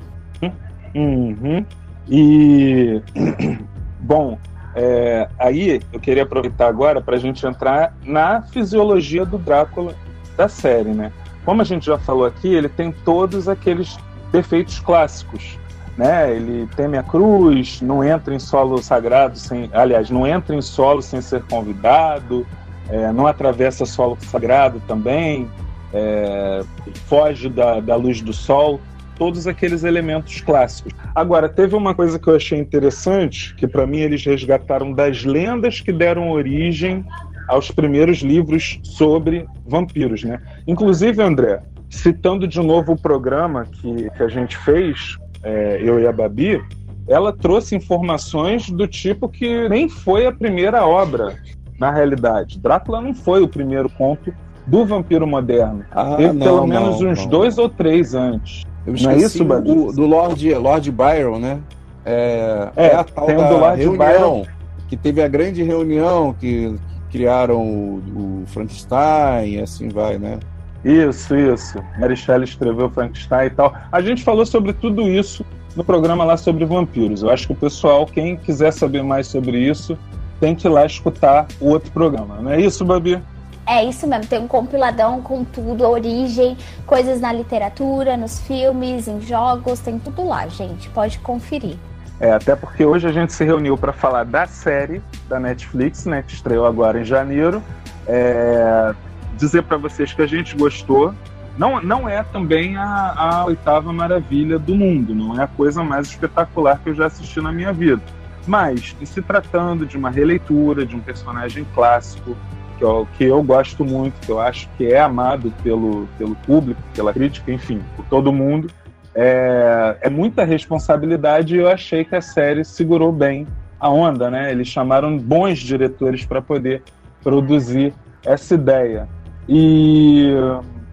Speaker 4: Uhum. E. Bom, é, aí eu queria aproveitar agora para a gente entrar na fisiologia do Drácula da série, né? Como a gente já falou aqui, ele tem todos aqueles defeitos clássicos né? Ele teme a cruz, não entra em solo sagrado sem, aliás, não entra em solo sem ser convidado, é, não atravessa solo sagrado também, é, foge da, da luz do sol, todos aqueles elementos clássicos. Agora, teve uma coisa que eu achei interessante, que para mim eles resgataram das lendas que deram origem aos primeiros livros sobre vampiros, né? Inclusive, André, citando de novo o programa que, que a gente fez é, eu e a Babi, ela trouxe informações do tipo que nem foi a primeira obra, na realidade. Drácula não foi o primeiro conto do vampiro moderno. Ah, Teve não, pelo menos não, uns não. dois ou três antes.
Speaker 5: não é isso, Babi? O, do Lord, Lord Byron, né? É,
Speaker 4: é, é a tal tem da do Lord
Speaker 5: reunião, Byron. que teve a grande reunião que, que criaram o, o Frankenstein e assim vai, né?
Speaker 4: Isso, isso. Mary Shelley escreveu Frankenstein e tal. A gente falou sobre tudo isso no programa lá sobre vampiros. Eu acho que o pessoal, quem quiser saber mais sobre isso, tem que ir lá escutar o outro programa. Não é isso, Babi?
Speaker 3: É isso mesmo, tem um compiladão com tudo, origem, coisas na literatura, nos filmes, em jogos, tem tudo lá, gente. Pode conferir.
Speaker 4: É, até porque hoje a gente se reuniu para falar da série da Netflix, né, que estreou agora em janeiro. É, dizer para vocês que a gente gostou. Não, não é também a, a oitava maravilha do mundo, não é a coisa mais espetacular que eu já assisti na minha vida. Mas, se tratando de uma releitura de um personagem clássico, que eu, que eu gosto muito, que eu acho que é amado pelo, pelo público, pela crítica, enfim, por todo mundo. É, é muita responsabilidade e eu achei que a série segurou bem a onda, né? Eles chamaram bons diretores para poder produzir essa ideia. E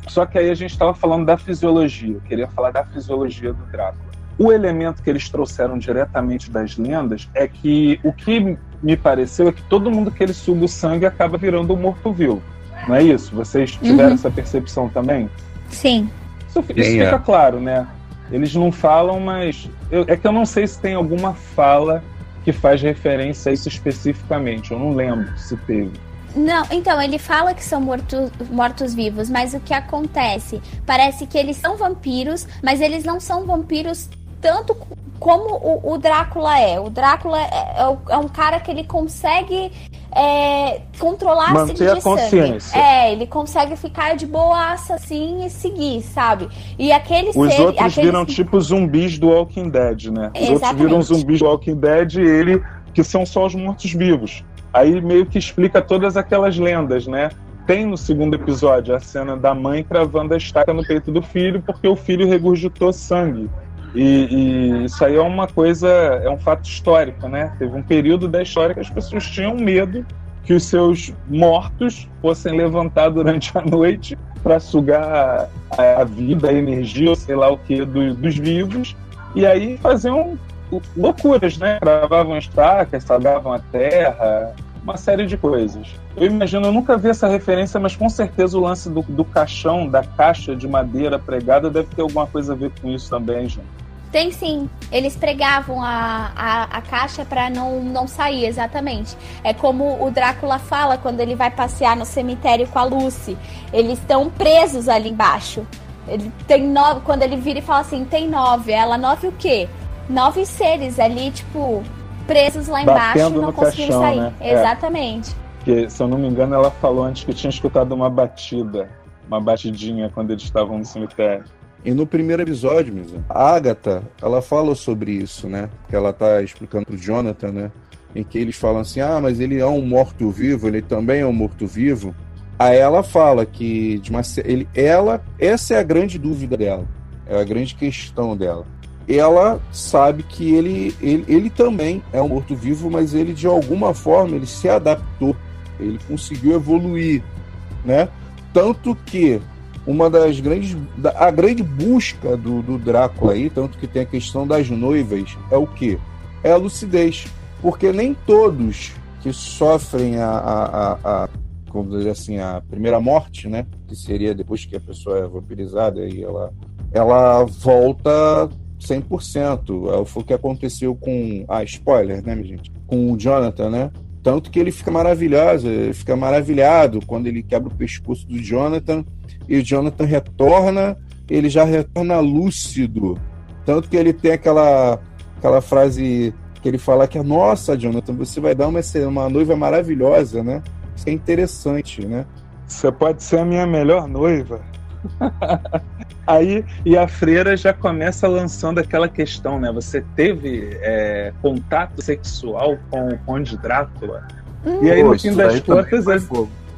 Speaker 4: só que aí a gente estava falando da fisiologia, eu queria falar da fisiologia do Drácula. O elemento que eles trouxeram diretamente das lendas é que o que me pareceu é que todo mundo que ele suga o sangue acaba virando um morto-vivo. Não é isso? Vocês tiveram uhum. essa percepção também?
Speaker 3: Sim.
Speaker 4: Isso, isso fica é. claro, né? Eles não falam, mas. Eu, é que eu não sei se tem alguma fala que faz referência a isso especificamente. Eu não lembro se teve.
Speaker 3: Não, então, ele fala que são mortos, mortos-vivos, mas o que acontece? Parece que eles são vampiros, mas eles não são vampiros tanto como o, o Drácula é. O Drácula é, é, é, um cara que ele consegue é, controlar
Speaker 4: Manter a
Speaker 3: de
Speaker 4: consciência.
Speaker 3: sangue. É, ele consegue ficar de boaça assim e seguir, sabe? E aquele
Speaker 4: Os
Speaker 3: ser,
Speaker 4: outros
Speaker 3: aqueles...
Speaker 4: viram tipo zumbis do Walking Dead, né? Os Exatamente. outros viram zumbis do Walking Dead e ele, que são só os mortos-vivos. Aí meio que explica todas aquelas lendas, né? Tem no segundo episódio a cena da mãe cravando a estaca no peito do filho porque o filho regurgitou sangue. E, e, isso aí é uma coisa, é um fato histórico, né? Teve um período da história que as pessoas tinham medo que os seus mortos fossem levantar durante a noite para sugar a, a, vida, a energia, sei lá o que, do, dos vivos, e aí faziam loucuras, né? Gravavam estacas, salgavam a terra, uma série de coisas. Eu imagino, eu nunca vi essa referência, mas com certeza o lance do, do caixão, da caixa de madeira pregada, deve ter alguma coisa a ver com isso também, gente.
Speaker 3: Tem sim. Eles pregavam a, a, a caixa para não, não sair, exatamente. É como o Drácula fala quando ele vai passear no cemitério com a Lucy. Eles estão presos ali embaixo. Ele tem nove. Quando ele vira e fala assim, tem nove. Ela, nove o quê? Nove seres ali, tipo, presos lá embaixo e não conseguiram sair. Né? É. Exatamente. É.
Speaker 4: Porque, se eu não me engano, ela falou antes que tinha escutado uma batida, uma batidinha quando eles estavam no cemitério.
Speaker 5: E no primeiro episódio, mesmo, a Agatha, ela fala sobre isso, né? Que ela tá explicando pro Jonathan, né? Em que eles falam assim: ah, mas ele é um morto-vivo, ele também é um morto-vivo. Aí ela fala que de uma, ele, ela, essa é a grande dúvida dela, é a grande questão dela. Ela sabe que ele, ele, ele também é um morto-vivo, mas ele de alguma forma ele se adaptou, ele conseguiu evoluir, né? Tanto que uma das grandes. A grande busca do, do Drácula aí, tanto que tem a questão das noivas, é o que? É a lucidez. Porque nem todos que sofrem a, a, a, a como dizer assim, a primeira morte, né? Que seria depois que a pessoa é vampirizada e ela, ela volta 100%. É, foi o que aconteceu com. Ah, spoiler, né, minha gente? Com o Jonathan, né? Tanto que ele fica maravilhoso, ele fica maravilhado quando ele quebra o pescoço do Jonathan e o Jonathan retorna, ele já retorna lúcido. Tanto que ele tem aquela, aquela frase que ele fala que, nossa, Jonathan, você vai dar uma, uma noiva maravilhosa, né? Isso é interessante, né?
Speaker 4: Você pode ser a minha melhor noiva. Aí, e a freira já começa lançando aquela questão, né? Você teve é, contato sexual com o Conde Drácula?
Speaker 3: Hum.
Speaker 4: E aí, no fim das contas. É...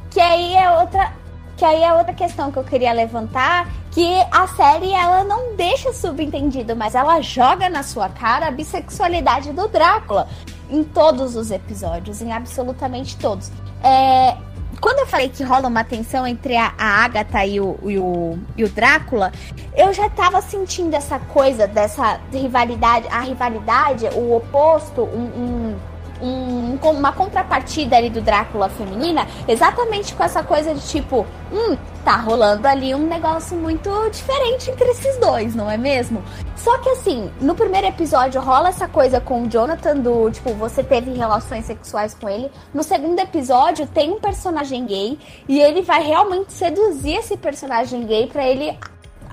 Speaker 3: Que aí é outra. Que aí é outra questão que eu queria levantar, que a série ela não deixa subentendido, mas ela joga na sua cara a bissexualidade do Drácula em todos os episódios, em absolutamente todos. É, quando eu falei que rola uma tensão entre a, a Agatha e o, e, o, e o Drácula, eu já tava sentindo essa coisa dessa rivalidade, a rivalidade, o oposto, um, um um, uma contrapartida ali do Drácula feminina, exatamente com essa coisa de tipo, hum, tá rolando ali um negócio muito diferente entre esses dois, não é mesmo? Só que assim, no primeiro episódio rola essa coisa com o Jonathan do, tipo, você teve relações sexuais com ele. No segundo episódio tem um personagem gay e ele vai realmente seduzir esse personagem gay para ele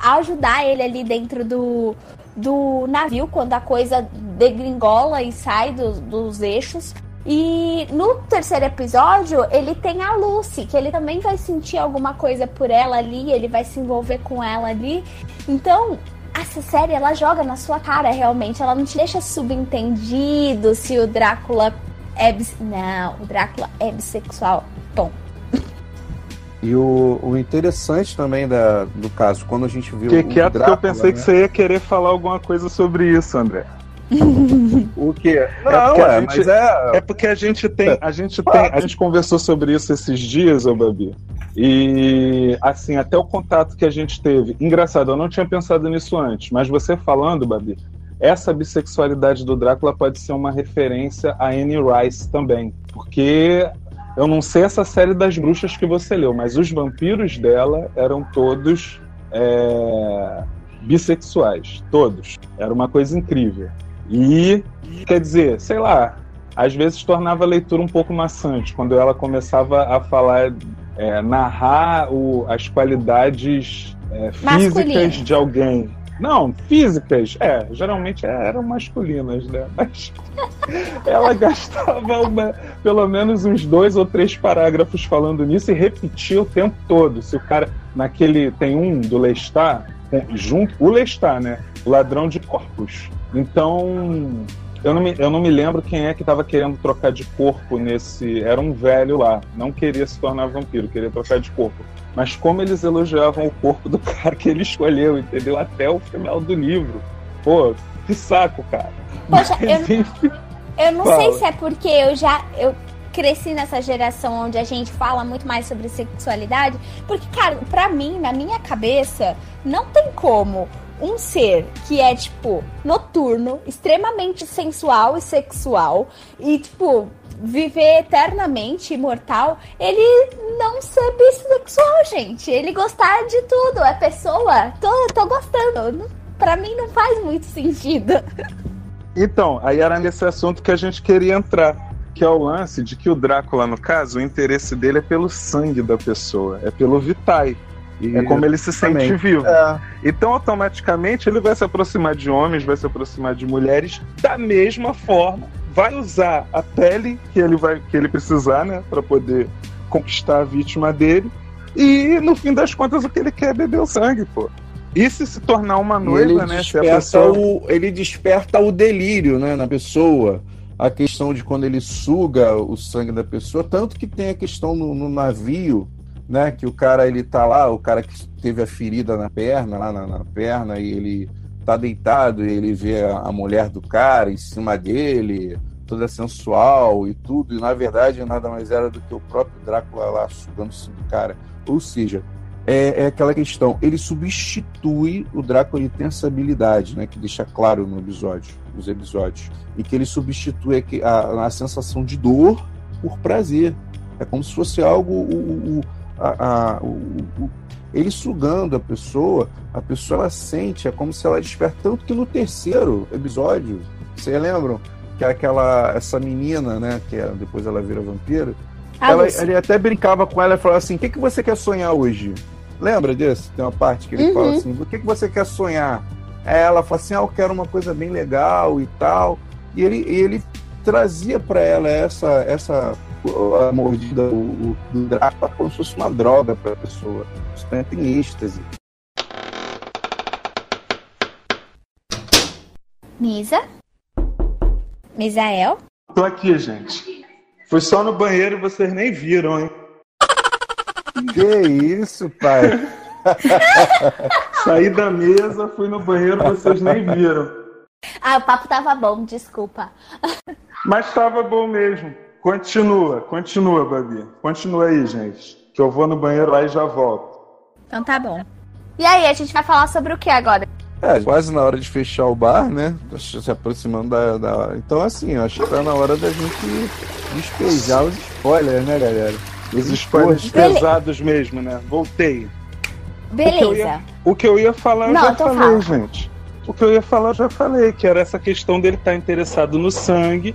Speaker 3: ajudar ele ali dentro do, do navio quando a coisa degringola e sai do, dos eixos. E no terceiro episódio, ele tem a Lucy, que ele também vai sentir alguma coisa por ela ali, ele vai se envolver com ela ali. Então, essa série ela joga na sua cara realmente, ela não te deixa subentendido se o Drácula é bis... não, o Drácula é bissexual. Bom,
Speaker 5: e o, o interessante também da, do caso, quando a gente viu.
Speaker 4: Que quieto Drácula, que eu pensei né? que você ia querer falar alguma coisa sobre isso, André.
Speaker 5: o quê?
Speaker 4: É Não, é, gente, mas é... é porque a gente tem. A gente tem. A gente conversou sobre isso esses dias, ô Babi. E assim, até o contato que a gente teve. Engraçado, eu não tinha pensado nisso antes, mas você falando, Babi, essa bissexualidade do Drácula pode ser uma referência a Anne Rice também. Porque eu não sei essa série das bruxas que você leu, mas os vampiros dela eram todos é, bissexuais. Todos. Era uma coisa incrível. E, quer dizer, sei lá, às vezes tornava a leitura um pouco maçante, quando ela começava a falar, é, narrar o, as qualidades é, físicas de alguém. Não, físicas, é, geralmente eram masculinas, né? Mas ela gastava uma, pelo menos uns dois ou três parágrafos falando nisso e repetia o tempo todo. Se o cara, naquele, tem um do Lestat, junto, o Lestat, né? Ladrão de corpos. Então, eu não me, eu não me lembro quem é que estava querendo trocar de corpo nesse. Era um velho lá, não queria se tornar vampiro, queria trocar de corpo mas como eles elogiavam o corpo do cara que ele escolheu, entendeu? Até o final do livro. Pô, que saco, cara.
Speaker 3: Poxa, mas, eu, eu não fala. sei se é porque eu já eu cresci nessa geração onde a gente fala muito mais sobre sexualidade, porque, cara, pra mim, na minha cabeça, não tem como um ser que é, tipo, noturno, extremamente sensual e sexual, e, tipo, viver eternamente imortal, ele não ser bissexual, gente. Ele gostar de tudo. É pessoa. Tô, tô gostando. Pra mim não faz muito sentido.
Speaker 4: Então, aí era nesse assunto que a gente queria entrar. Que é o lance de que o Drácula, no caso, o interesse dele é pelo sangue da pessoa, é pelo Vitae. E é como ele se sente vivo. É. Então, automaticamente, ele vai se aproximar de homens, vai se aproximar de mulheres da mesma forma vai usar a pele que ele vai que ele precisar, né, para poder conquistar a vítima dele. E no fim das contas o que ele quer é beber o sangue, pô. E se se tornar uma noiva, né?
Speaker 5: Desperta pessoa... o, ele desperta o delírio, né, na pessoa. A questão de quando ele suga o sangue da pessoa, tanto que tem a questão no, no navio, né, que o cara ele tá lá, o cara que teve a ferida na perna, lá na, na perna, e ele tá deitado e ele vê a, mulher do cara em cima dele, toda sensual e tudo, e na verdade nada mais era do que o próprio Drácula lá sugando o do cara. Ou seja, é, é, aquela questão, ele substitui o Drácula, ele tem essa habilidade, né, que deixa claro no episódio, nos episódios, e que ele substitui a, a, a sensação de dor por prazer. É como se fosse algo o, o, a, o, ele sugando a pessoa, a pessoa ela sente, é como se ela desperta. Tanto que no terceiro episódio, vocês lembram? Que é aquela, essa menina, né, que é, depois ela vira vampira, ah, ela, ele até brincava com ela e falava assim: o que, que você quer sonhar hoje? Lembra disso? Tem uma parte que ele uhum. fala assim: o que, que você quer sonhar? Aí ela fala assim: ah, eu quero uma coisa bem legal e tal. E ele, ele trazia para ela essa, essa a mordida do, do Drácula como se fosse uma droga para a pessoa. Isso em êxtase.
Speaker 3: Misa? Misael?
Speaker 4: Tô aqui, gente. Foi só no banheiro e vocês nem viram, hein?
Speaker 5: Que isso, pai?
Speaker 4: Saí da mesa, fui no banheiro, vocês nem viram.
Speaker 3: Ah, o papo tava bom, desculpa.
Speaker 4: Mas tava bom mesmo. Continua, continua, Babi. Continua aí, gente. Que eu vou no banheiro lá e já volto.
Speaker 3: Então tá bom. E aí, a gente vai falar sobre o que agora?
Speaker 5: É, quase na hora de fechar o bar, né? Se aproximando da, da. Então, assim, acho que tá na hora da gente despejar os spoilers, né, galera?
Speaker 4: Os spoilers
Speaker 3: Bele-
Speaker 4: pesados mesmo, né? Voltei. O que eu
Speaker 3: Beleza.
Speaker 4: ia, o que eu ia falar, eu
Speaker 3: Não,
Speaker 4: já
Speaker 3: então
Speaker 4: falei,
Speaker 3: fala.
Speaker 4: gente. O que eu ia falar, eu já falei, que era essa questão dele estar interessado no sangue.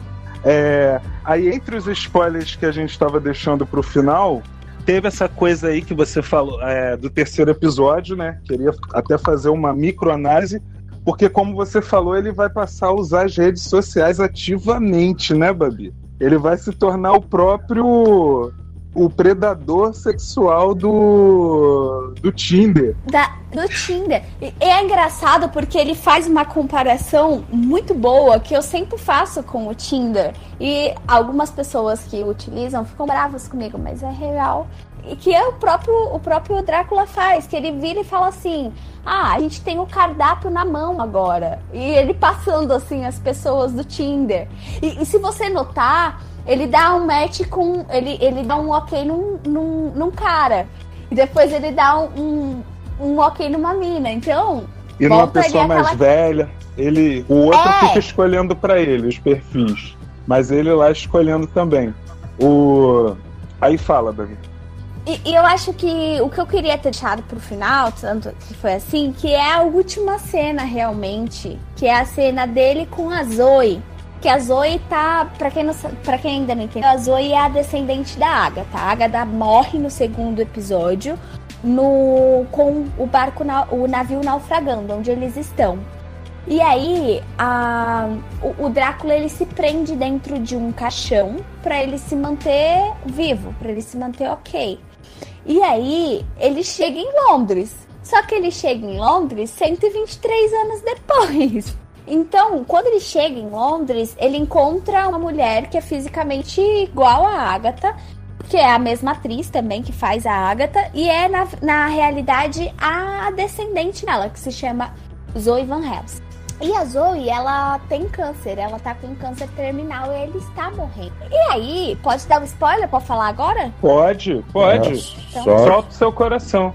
Speaker 4: É, aí, entre os spoilers que a gente estava deixando pro final, teve essa coisa aí que você falou é, do terceiro episódio, né? Queria até fazer uma microanálise, porque, como você falou, ele vai passar a usar as redes sociais ativamente, né, Babi? Ele vai se tornar o próprio. O predador sexual do, do Tinder.
Speaker 3: da- do Tinder. E é engraçado porque ele faz uma comparação muito boa que eu sempre faço com o Tinder. E algumas pessoas que utilizam ficam bravas comigo, mas é real. E que é o próprio, o próprio Drácula faz, que ele vira e fala assim: Ah, a gente tem o cardápio na mão agora. E ele passando assim as pessoas do Tinder. E, e se você notar, ele dá um match com. Ele, ele dá um ok num, num, num cara. E depois ele dá um, um, um ok numa mina. Então,
Speaker 4: E numa pessoa mais
Speaker 3: aquela-
Speaker 4: velha, ele, o outro
Speaker 3: É.
Speaker 4: fica escolhendo pra ele os perfis, mas ele lá escolhendo também. O aí fala, Davi.
Speaker 3: E, e eu acho que o que eu queria ter deixado pro final, tanto que foi assim, que é a última cena realmente, que é a cena dele com a Zoe. Que a Zoe tá, pra quem, não, pra quem ainda não entendeu, a Zoe é a descendente da Agatha. A Agatha morre no segundo episódio no com o barco, o navio naufragando, onde eles estão. E aí, a- o, o Drácula ele se prende dentro de um caixão pra ele se manter vivo, pra ele se manter ok. E aí, ele chega em Londres. Só que ele chega em Londres 123 anos depois. Então, quando ele chega em Londres, ele encontra uma mulher que é fisicamente igual a Agatha, que é a mesma atriz também que faz a Agatha, e é, na, na realidade, a descendente dela, que se chama Zoe Van Helsing. E a Zoe, ela tem câncer, ela tá com câncer terminal e ele está morrendo. E aí, pode dar um spoiler pra falar agora?
Speaker 4: Pode, pode.
Speaker 3: Então-
Speaker 5: Só
Speaker 4: Solta o seu coração.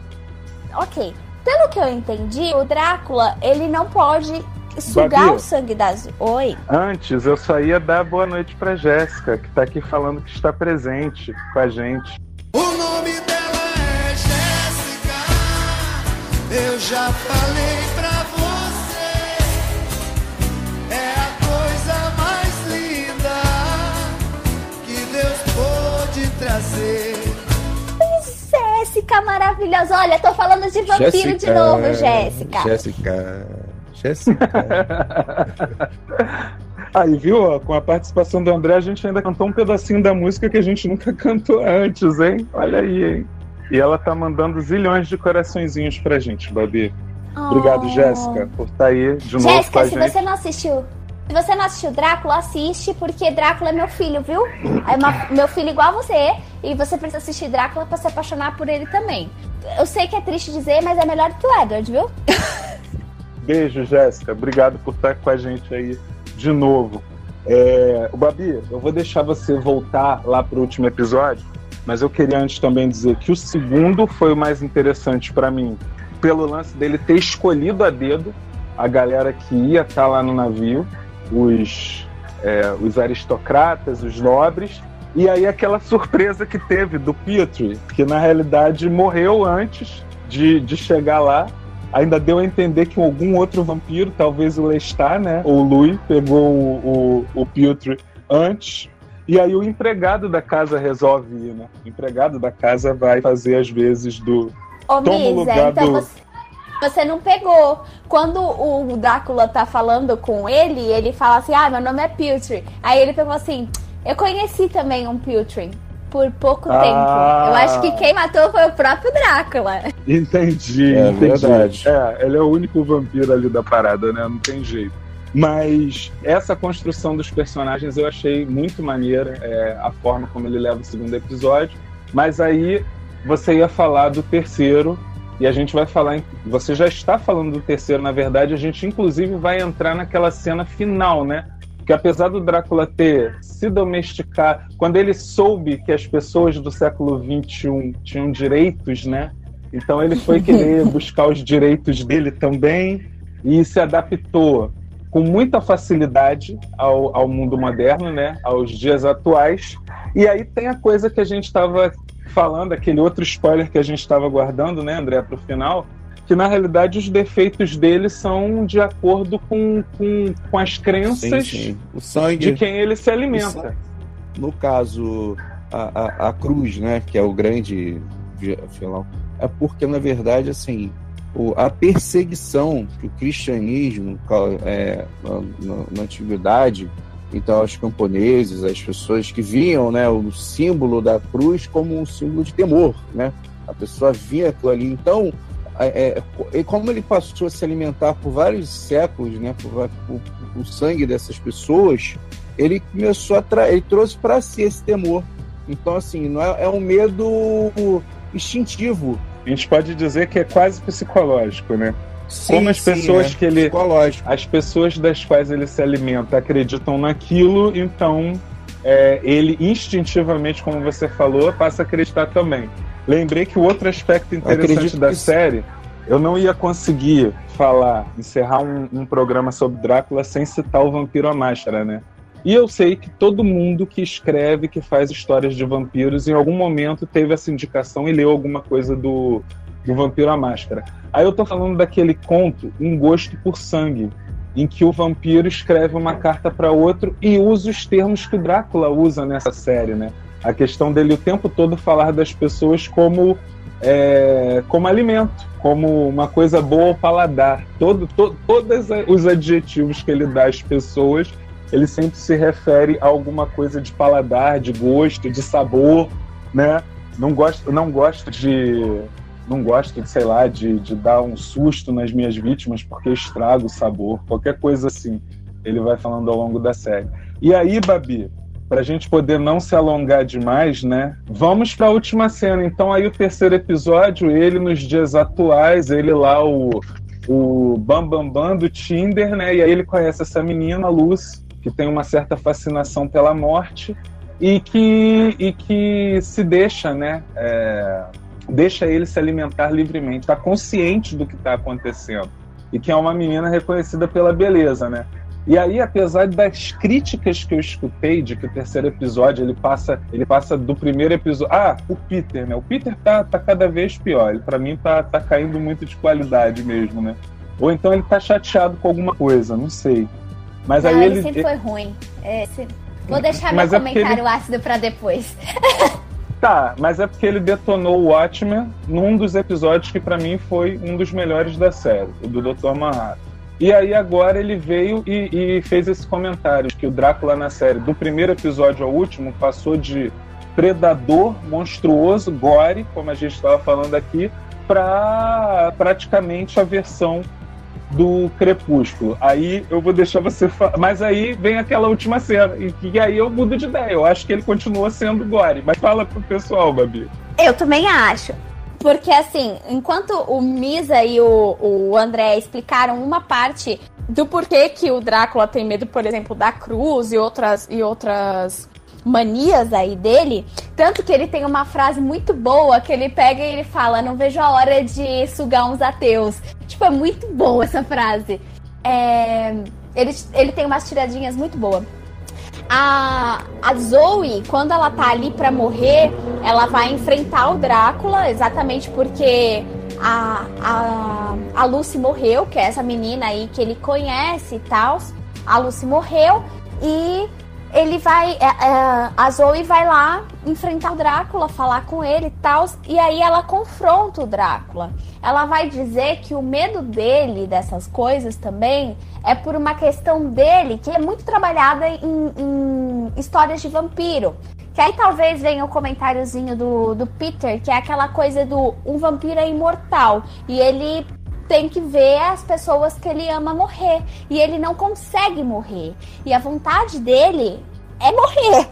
Speaker 3: Ok. Pelo que eu entendi, o Drácula, ele não pode sugar
Speaker 4: Babi.
Speaker 3: o sangue das. Oi.
Speaker 4: Antes, eu só ia dar boa noite pra Jéssica, que tá aqui falando que está presente com a gente.
Speaker 7: O nome dela é Jéssica. Eu já falei pra você. É a coisa mais linda que Deus pôde trazer.
Speaker 3: Jéssica maravilhosa. Olha, tô falando de vampiro de novo, Jéssica.
Speaker 5: Jéssica. Jéssica.
Speaker 4: Aí, viu? ó, Com a participação do André, a gente ainda cantou um pedacinho da música que a gente nunca cantou antes, hein? Olha aí, hein? E ela tá mandando zilhões de coraçõezinhos pra gente, Babi. Obrigado,
Speaker 3: Oh.
Speaker 4: Jéssica, por estar aí de novo com
Speaker 3: Jéssica,
Speaker 4: a
Speaker 3: se
Speaker 4: gente.
Speaker 3: você não assistiu. Se você não assistiu Drácula, assiste, porque Drácula é meu filho, viu? É uma- meu filho igual a você. E você precisa assistir Drácula pra se apaixonar por ele também. Eu sei que é triste dizer, mas é melhor que o Edward, viu?
Speaker 4: Beijo, Jéssica. Obrigado por estar com a gente aí de novo. É, o Babi, eu vou deixar você voltar lá pro último episódio, mas eu queria antes também dizer que o segundo foi o mais interessante para mim, pelo lance dele ter escolhido a dedo a galera que ia estar lá no navio, os, é, os aristocratas, os nobres, e aí aquela surpresa que teve do Petrie, que na realidade morreu antes de, de chegar lá ainda deu a entender que algum outro vampiro, talvez o Lestat, né? Ou o Louis, pegou o, o, o Piotr antes. E aí o empregado da casa resolve ir, né? O empregado da casa vai fazer as vezes do.
Speaker 3: Ô,
Speaker 4: Toma
Speaker 3: Misa,
Speaker 4: lugar
Speaker 3: então
Speaker 4: do-
Speaker 3: você, você não pegou. Quando o Drácula tá falando com ele, ele fala assim: Ah, meu nome é Piltry. Aí ele pegou assim: Eu conheci também um Piltry. Por pouco
Speaker 4: Ah.
Speaker 3: tempo. Eu acho que quem matou foi o próprio Drácula.
Speaker 4: Entendi,
Speaker 5: É
Speaker 4: entendi.
Speaker 5: verdade.
Speaker 4: É, ele é o único vampiro ali da parada, né? Não tem jeito. Mas essa construção dos personagens eu achei muito maneira, é, a forma como ele leva o segundo episódio. Mas aí você ia falar do terceiro, e a gente vai falar. em- Você já está falando do terceiro, na verdade, a gente inclusive vai entrar naquela cena final, né? Que apesar do Drácula ter se domesticar, quando ele soube que as pessoas do século XXI tinham direitos, né? Então ele foi querer buscar os direitos dele também. e se adaptou com muita facilidade ao, ao mundo moderno, né? Aos dias atuais. E aí tem a coisa que a gente estava falando, aquele outro spoiler que a gente estava guardando, né, André, para o final, que na realidade os defeitos dele são de acordo com, com, com as crenças
Speaker 5: Sim, sim. O sangue.
Speaker 4: de quem ele se alimenta.
Speaker 5: No caso, a, a, a cruz, né, que é o grande vi- vilão, é porque, na verdade, assim, o, a perseguição que o cristianismo, é, na, na- na antiguidade, então, os camponeses, as pessoas que viam né, o símbolo da cruz como um símbolo de temor, né? A pessoa via aquilo ali. Então, é, é, e como ele passou a se alimentar por vários séculos, né, por, por- por- o sangue dessas pessoas, ele começou a tra ele trouxe para si esse temor. Então, assim, não é, é um medo instintivo.
Speaker 4: A gente pode dizer que é quase psicológico, né?
Speaker 5: Sim,
Speaker 4: Como as
Speaker 5: sim,
Speaker 4: pessoas
Speaker 5: é
Speaker 4: que ele-
Speaker 5: psicológico.
Speaker 4: As pessoas das quais ele se alimenta acreditam naquilo, então é, ele instintivamente, como você falou, passa a acreditar também. Lembrei que o outro aspecto interessante da série, eu não ia conseguir falar, encerrar um, um programa sobre Drácula sem citar o Vampiro à Máscara, né? E eu sei que todo mundo que escreve, que faz histórias de vampiros, em algum momento teve essa indicação e leu alguma coisa do, do Vampiro à Máscara. Aí eu tô falando daquele conto, Um Gosto por Sangue, em que o vampiro escreve uma carta para outro e usa os termos que o Drácula usa nessa série, né? A questão dele o tempo todo falar das pessoas como é, como alimento, como uma coisa boa ao paladar. Todo, to, todos os adjetivos que ele dá às pessoas, ele sempre se refere a alguma coisa de paladar, de gosto, de sabor, né? Não gosto, não gosto de não gosto de, sei lá, de, de dar um susto nas minhas vítimas porque estraga o sabor, qualquer coisa assim. Ele vai falando ao longo da série. E aí, Babi, para a gente poder não se alongar demais, né? Vamos para a última cena. Então, aí o terceiro episódio, ele nos dias atuais, ele lá, o, o Bam Bam Bam do Tinder, né? E aí ele conhece essa menina, a Luz, que tem uma certa fascinação pela morte e que, e que se deixa, né? É, deixa ele se alimentar livremente, está consciente do que está acontecendo e que é uma menina reconhecida pela beleza, né? E aí, apesar das críticas que eu escutei de que o terceiro episódio ele passa, ele passa do primeiro episódio. Ah, o Peter, né? O Peter tá, tá cada vez pior. Ele para mim tá, tá caindo muito de qualidade mesmo, né? Ou então ele tá chateado com alguma coisa, não sei. Mas
Speaker 3: Não,
Speaker 4: aí
Speaker 3: ele,
Speaker 4: ele,
Speaker 3: sempre foi ruim. É, se- Vou deixar
Speaker 4: Mas
Speaker 3: meu
Speaker 4: é
Speaker 3: comentário ácido pra depois.
Speaker 4: Tá, mas é porque ele detonou o Watchmen num dos episódios que pra mim foi um dos melhores da série, o do Dr. Manhattan. E aí agora ele veio e, e fez esse comentário que o Drácula na série, do primeiro episódio ao último, passou de predador, monstruoso, gore, como a gente estava falando aqui, para praticamente a versão do Crepúsculo. Aí eu vou deixar você falar. Mas aí vem aquela última cena. E, e aí eu mudo de ideia. Eu acho que ele continua sendo Gore. Mas fala pro pessoal, Babi.
Speaker 3: Eu também acho. Porque, assim, enquanto o Misa e o, o André explicaram uma parte do porquê que o Drácula tem medo, por exemplo, da cruz e outras, e outras manias aí dele, tanto que ele tem uma frase muito boa que ele pega e ele fala: Não vejo a hora de sugar uns ateus. Tipo, é muito boa essa frase. É, ele, ele tem umas tiradinhas muito boas. A, a Zoe, quando ela tá ali pra morrer, ela vai enfrentar o Drácula, exatamente porque a, a, a Lucy morreu, que é essa menina aí que ele conhece e tal. A Lucy morreu e ele vai. é, é, a Zoe vai lá enfrentar o Drácula, falar com ele e tal. E aí ela confronta o Drácula. Ela vai dizer que o medo dele dessas coisas também é por uma questão dele que é muito trabalhada em, em histórias de vampiro. Que aí talvez venha o comentáriozinho do, do Peter, que é aquela coisa do um vampiro é imortal. E ele tem que ver as pessoas que ele ama morrer. E ele não consegue morrer. E a vontade dele é morrer.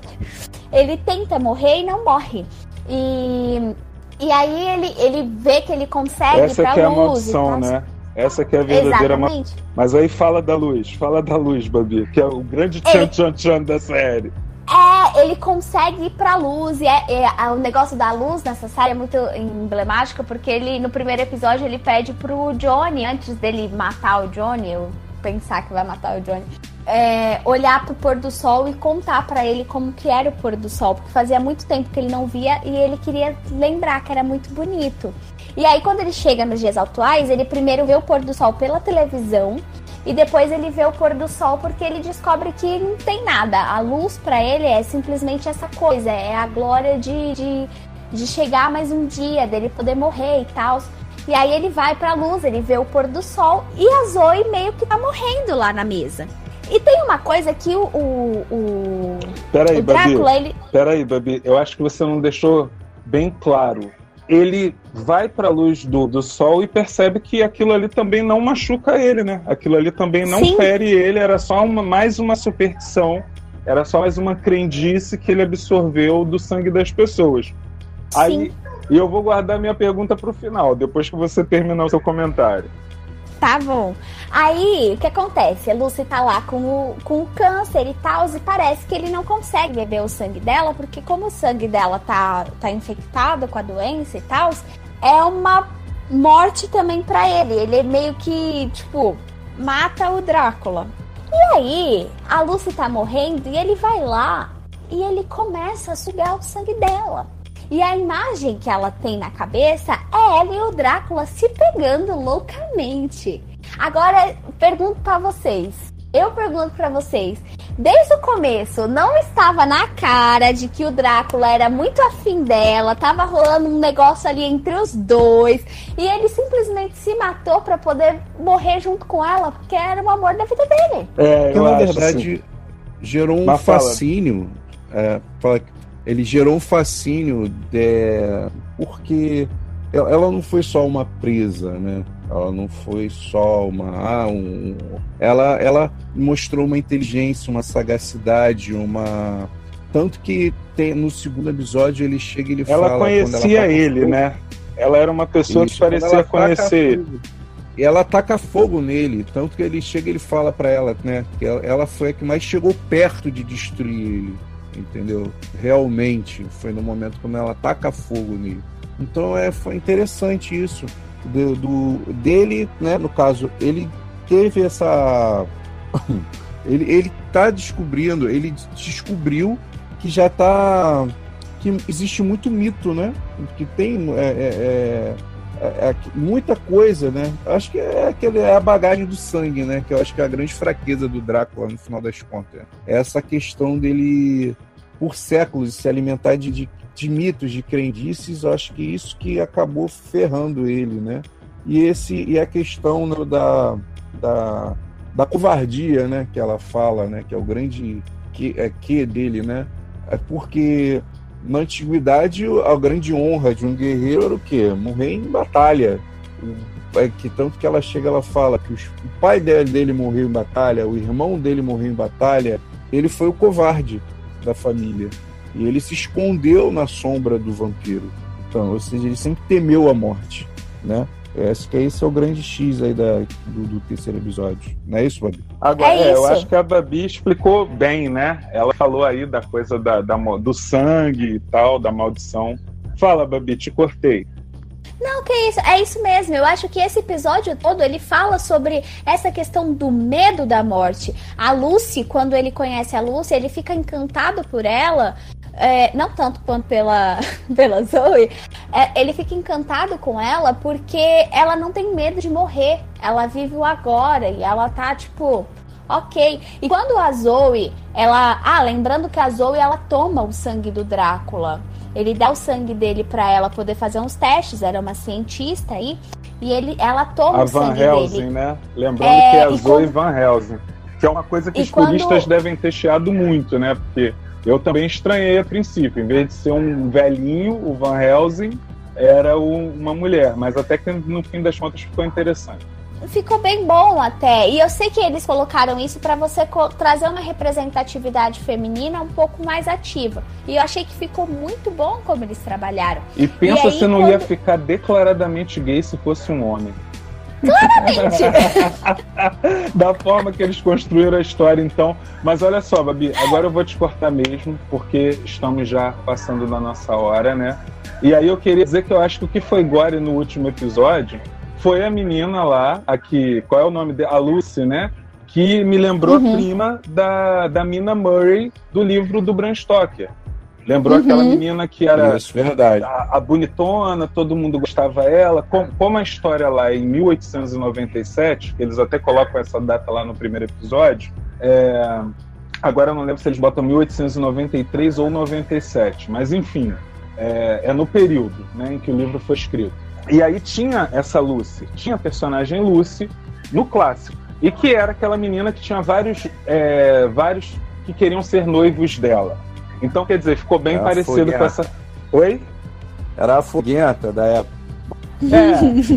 Speaker 3: Ele tenta morrer e não morre. E, e aí ele, ele vê que ele consegue
Speaker 4: Essa
Speaker 3: pra
Speaker 4: que é a
Speaker 3: luz.
Speaker 4: maldição, né? Essa que é a verdadeira.
Speaker 3: Exatamente.
Speaker 4: Mas aí fala da luz, fala da luz, Babi, que é o grande
Speaker 3: Ele-
Speaker 4: tchan tchan tchan da série.
Speaker 3: É, ele consegue ir pra luz. E é, é- o negócio da luz nessa série é muito emblemático, porque ele, no primeiro episódio, ele pede pro Johnny, antes dele matar o Johnny, eu pensar que vai matar o Johnny, é, olhar pro pôr do sol e contar pra ele como que era o pôr do sol, porque fazia muito tempo que ele não via e ele queria lembrar que era muito bonito. E aí, quando ele chega nos dias atuais, ele primeiro vê o pôr do sol pela televisão e depois ele vê o pôr do sol porque ele descobre que não tem nada. A luz pra ele é simplesmente essa coisa, é a glória de, de, de chegar mais um dia, dele poder morrer e tal. E aí ele vai pra luz, ele vê o pôr do sol e a Zoe meio que tá morrendo lá na mesa. E tem uma coisa que o, o, o,
Speaker 4: Peraí,
Speaker 3: o
Speaker 4: Babi.
Speaker 3: Drácula, ele.
Speaker 4: Peraí, Babi. Eu acho que você não deixou bem claro. Ele vai para a luz do, do sol e percebe que aquilo ali também não machuca ele, né? Aquilo ali também não
Speaker 3: Sim.
Speaker 4: fere ele, era só uma, mais uma superstição, era só mais uma crendice que ele absorveu do sangue das pessoas. Aí, e eu vou guardar minha pergunta para o final, depois que você terminar o seu comentário.
Speaker 3: Tá bom. Aí, o que acontece? A Lucy tá lá com o, com o câncer e tal, e parece que ele não consegue beber o sangue dela, porque como o sangue dela tá, tá infectado com a doença e tal, é uma morte também pra ele. Ele é meio que, tipo, mata o Drácula. E aí, a Lucy tá morrendo e ele vai lá e ele começa a sugar o sangue dela. E a imagem que ela tem na cabeça é ela e o Drácula se pegando loucamente. Agora, pergunto pra vocês. Eu pergunto pra vocês. Desde o começo, não estava na cara de que o Drácula era muito afim dela, tava rolando um negócio ali entre os dois, e ele simplesmente se matou pra poder morrer junto com ela, porque era o amor da vida dele.
Speaker 4: É, eu
Speaker 5: na
Speaker 4: acho,
Speaker 5: verdade,
Speaker 4: assim.
Speaker 5: gerou um
Speaker 4: Mas fala.
Speaker 5: fascínio. é, fala que ele gerou um fascínio de, porque ela ela não foi só uma presa, né? Ela não foi só uma. ah, um- ela, ela mostrou uma inteligência, uma sagacidade, uma. Tanto que tem, no segundo episódio ele chega e ele
Speaker 4: ela
Speaker 5: fala.
Speaker 4: conhecia
Speaker 5: com
Speaker 4: ele,
Speaker 5: fogo,
Speaker 4: né? Ela era uma pessoa
Speaker 5: Isso,
Speaker 4: que parecia
Speaker 5: ela
Speaker 4: conhecer ele.
Speaker 5: E ela taca fogo nele, tanto que ele chega e ele fala pra ela, né? Que ela, ela foi a que mais chegou perto de destruir ele, entendeu? Realmente, foi no momento quando ela taca fogo nele. Então é, foi interessante isso. Do, do- dele, né? No caso, ele teve essa. ele, ele tá descobrindo, ele descobriu que já tá. que existe muito mito, né? Que tem. é, é, é, é- é muita coisa, né? Acho que é, aquele, é a bagagem do sangue, né? Que eu acho que é a grande fraqueza do Drácula no final das contas. É essa questão dele, por séculos, se alimentar de, de, de mitos, de crendices. Eu acho que isso que acabou ferrando ele, né? E, esse, e a questão né, da, da, da covardia, né? Que ela fala, né? Que é o grande que, é, que dele, né? É porque na antiguidade, a grande honra de um guerreiro era o quê? Morrer em batalha. É que tanto que ela chega, ela fala que os- o pai dele morreu em batalha, o irmão dele morreu em batalha, ele foi o covarde da família. E ele se escondeu na sombra do vampiro. Então, ou seja, ele sempre temeu a morte, né? Eu acho que esse é o grande X aí da, do, do terceiro episódio. Não é isso, Babi?
Speaker 4: Agora,
Speaker 3: É
Speaker 4: é, eu
Speaker 3: isso.
Speaker 4: acho que a Babi explicou bem, né? Ela falou aí da coisa da, da do sangue e tal, da maldição. Fala, Babi, te cortei.
Speaker 3: Não, que isso, é isso mesmo. Eu acho que esse episódio todo ele fala sobre essa questão do medo da morte. A Lucy, quando ele conhece a Lucy, ele fica encantado por ela. É, não tanto quanto pela, pela Zoe, é, ele fica encantado com ela porque ela não tem medo de morrer. Ela vive o agora e ela tá tipo, ok. E quando a Zoe, ela. Ah, lembrando que a Zoe ela toma o sangue do Drácula. Ele dá o sangue dele pra ela poder fazer uns testes. Era uma cientista aí. E ele, ela toma
Speaker 4: A
Speaker 3: o
Speaker 4: Van
Speaker 3: sangue
Speaker 4: Helsing,
Speaker 3: dele.
Speaker 4: né? Lembrando
Speaker 3: É,
Speaker 4: que é a Zoe
Speaker 3: quando-
Speaker 4: Van Helsing. Que é uma coisa que
Speaker 3: E
Speaker 4: os
Speaker 3: quando-
Speaker 4: turistas devem ter chiado muito, né? Porque eu também estranhei a princípio. Em vez de ser um velhinho, o Van Helsing era o- uma mulher. Mas até que no fim das contas ficou interessante.
Speaker 3: Ficou bem bom até. E eu sei que eles colocaram isso pra você trazer uma representatividade feminina um pouco mais ativa. E eu achei que ficou muito bom como eles trabalharam.
Speaker 4: E pensa
Speaker 3: aí,
Speaker 4: se não ia
Speaker 3: quando-
Speaker 4: ficar declaradamente gay se fosse um homem.
Speaker 3: Claramente.
Speaker 4: da forma que eles construíram a história, então. Mas olha só, Babi, agora eu vou te cortar mesmo, porque estamos já passando da nossa hora, né? E aí eu queria dizer que eu acho que o que foi Gore no último episódio foi a menina lá, aqui, qual é o nome dela? A Lucy, né? Que me lembrou
Speaker 3: Uhum.
Speaker 4: a prima da, da Mina Murray do livro do Bram Stoker. Lembrou
Speaker 3: Uhum.
Speaker 4: aquela menina que era
Speaker 5: Isso, verdade.
Speaker 4: a, a bonitona, todo mundo gostava dela. Com- Como, a história lá é em 1897, que eles até colocam essa data lá no primeiro episódio, é, agora eu não lembro se eles botam 1893 ou 97, mas enfim, é, é no período né, em que o livro foi escrito. E aí tinha essa Lucy, tinha a personagem Lucy no clássico, e que era aquela menina que tinha vários, é, vários que queriam ser noivos dela. Então, quer dizer, ficou bem
Speaker 5: Ela
Speaker 4: parecido com essa. Oi?
Speaker 5: Era a foguenta da época.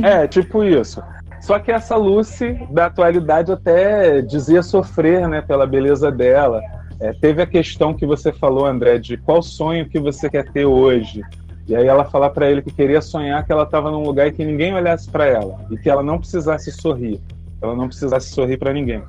Speaker 4: É, é, tipo isso. Só que essa Lucy, da atualidade, até dizia sofrer né, pela beleza dela. É, teve a questão que você falou, André, de qual sonho que você quer ter hoje. E aí ela falar para ele que queria sonhar que ela estava num lugar e que ninguém olhasse para ela. E que ela não precisasse sorrir. Ela não precisasse sorrir para ninguém.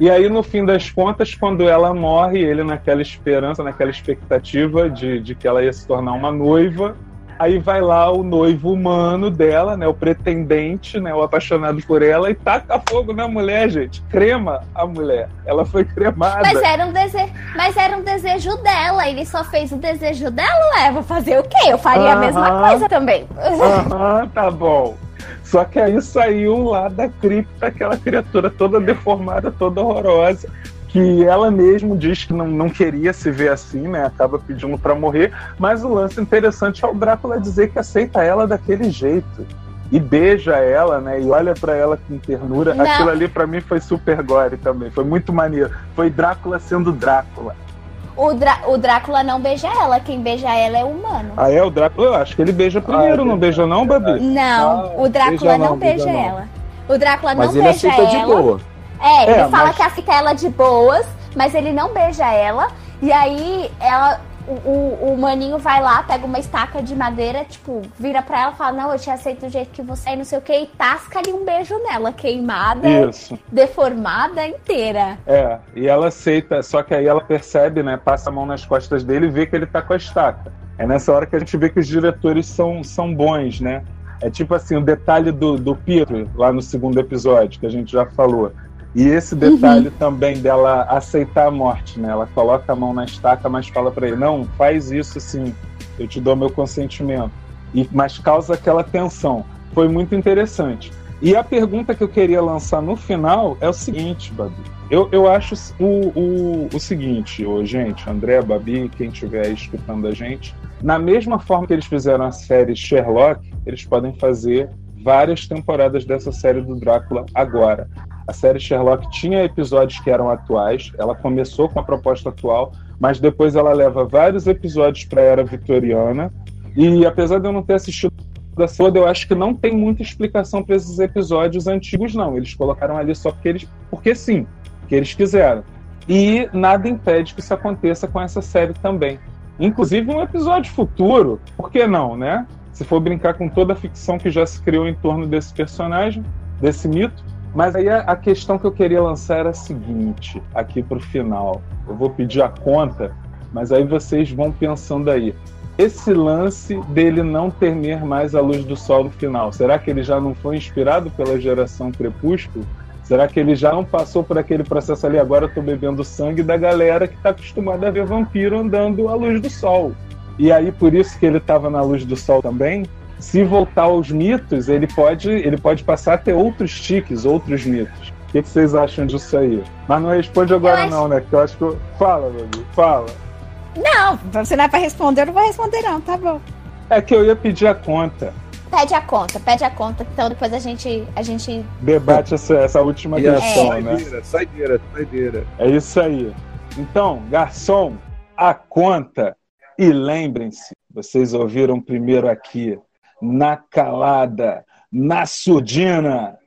Speaker 4: E aí, no fim das contas, quando ela morre, ele naquela esperança, naquela expectativa de, de que ela ia se tornar uma noiva, Aí vai lá o noivo humano dela, né? O pretendente, né? O apaixonado por ela e taca fogo na mulher, gente. Crema a mulher. Ela foi cremada.
Speaker 3: Mas era um desejo, mas era um desejo dela. Ele só fez o desejo dela, ué. Vou fazer o quê? Eu faria a mesma coisa também.
Speaker 4: Aham, tá bom. Só que aí saiu lá da cripta aquela criatura toda deformada, toda horrorosa, que ela mesmo diz que não, não queria se ver assim, né? Acaba pedindo pra morrer. Mas o lance interessante é o Drácula dizer que aceita ela daquele jeito. E beija ela, né? E olha pra ela com ternura.
Speaker 3: Não.
Speaker 4: Aquilo ali pra mim foi super gore também. Foi muito maneiro. Foi Drácula sendo Drácula.
Speaker 3: O, Drá- o Drácula não beija ela. Quem beija ela é o humano.
Speaker 4: Ah, é o Drácula? Eu acho que ele beija primeiro,
Speaker 5: Ah,
Speaker 4: não beija não, Babi?
Speaker 3: Não,
Speaker 5: Ah,
Speaker 3: o Drácula
Speaker 5: beija
Speaker 3: não,
Speaker 5: não,
Speaker 3: beija
Speaker 5: beija não.
Speaker 3: ela. O Drácula
Speaker 5: Mas
Speaker 3: não
Speaker 5: ele
Speaker 3: beija
Speaker 5: aceita de
Speaker 3: ela.
Speaker 5: boa.
Speaker 3: É, ele
Speaker 4: É,
Speaker 3: fala
Speaker 4: mas-
Speaker 3: que aceita ela de boas, mas ele não beija ela. E aí ela. O, o, o maninho vai lá, pega uma estaca de madeira, tipo, vira pra ela e fala, não, eu te aceito do jeito que você é, não sei o que, e tasca ali um beijo nela, queimada,
Speaker 4: Isso.
Speaker 3: deformada inteira.
Speaker 4: É, e ela aceita, só que aí ela percebe, né? Passa a mão nas costas dele e vê que ele tá com a estaca. É nessa hora que a gente vê que os diretores são, são bons, né? É tipo assim, o detalhe do, do Pietro, lá no segundo episódio, que a gente já falou. E esse detalhe também dela aceitar a morte, né? Ela coloca a mão na estaca, mas fala pra ele: não, faz isso sim, eu te dou meu consentimento. E, mas causa aquela tensão. Foi muito interessante. E a pergunta que eu queria lançar no final é o seguinte, Babi. Eu, eu acho o, o, o seguinte, ô, gente, André, Babi, quem estiver aí escutando a gente, na mesma forma que eles fizeram a série Sherlock, eles podem fazer várias temporadas dessa série do Drácula agora. A série Sherlock tinha episódios que eram atuais, ela começou com a proposta atual, mas depois ela leva vários episódios para a era vitoriana. E apesar de eu não ter assistido da toda, eu acho que não tem muita explicação para esses episódios antigos, não. Eles colocaram ali só porque eles. Porque sim, porque eles quiseram. E nada impede que isso aconteça com essa série também. Inclusive um episódio futuro, por que não, né? Se for brincar com toda a ficção que já se criou em torno desse personagem, desse mito. Mas aí a, questão que eu queria lançar era a seguinte, aqui pro final. Eu vou pedir a conta, mas aí vocês vão pensando aí. Esse lance dele não temer mais a luz do sol no final, será que ele já não foi inspirado pela geração Crepúsculo? Será que ele já não passou por aquele processo ali? Agora eu tô bebendo sangue da galera que tá acostumada a ver vampiro andando à luz do sol. E aí, por isso que ele estava na luz do sol também. Se voltar aos mitos, ele pode, ele pode passar a ter outros tiques, outros mitos. O que, que vocês acham disso aí? Mas não responde agora,
Speaker 3: acho-
Speaker 4: não, né? Que eu acho que. eu- Fala, Babi, fala.
Speaker 8: Não, você não é pra responder, eu não vou responder, não, tá bom.
Speaker 4: É que eu ia pedir a conta.
Speaker 3: Pede a conta, pede a conta, então depois a gente. A gente.
Speaker 4: Debate essa, essa última
Speaker 5: a
Speaker 4: questão,
Speaker 3: É.
Speaker 4: né?
Speaker 5: saideira, saideira, saideira.
Speaker 4: É isso aí. Então, garçom, a conta. E lembrem-se, vocês ouviram primeiro aqui, na calada, na surdina.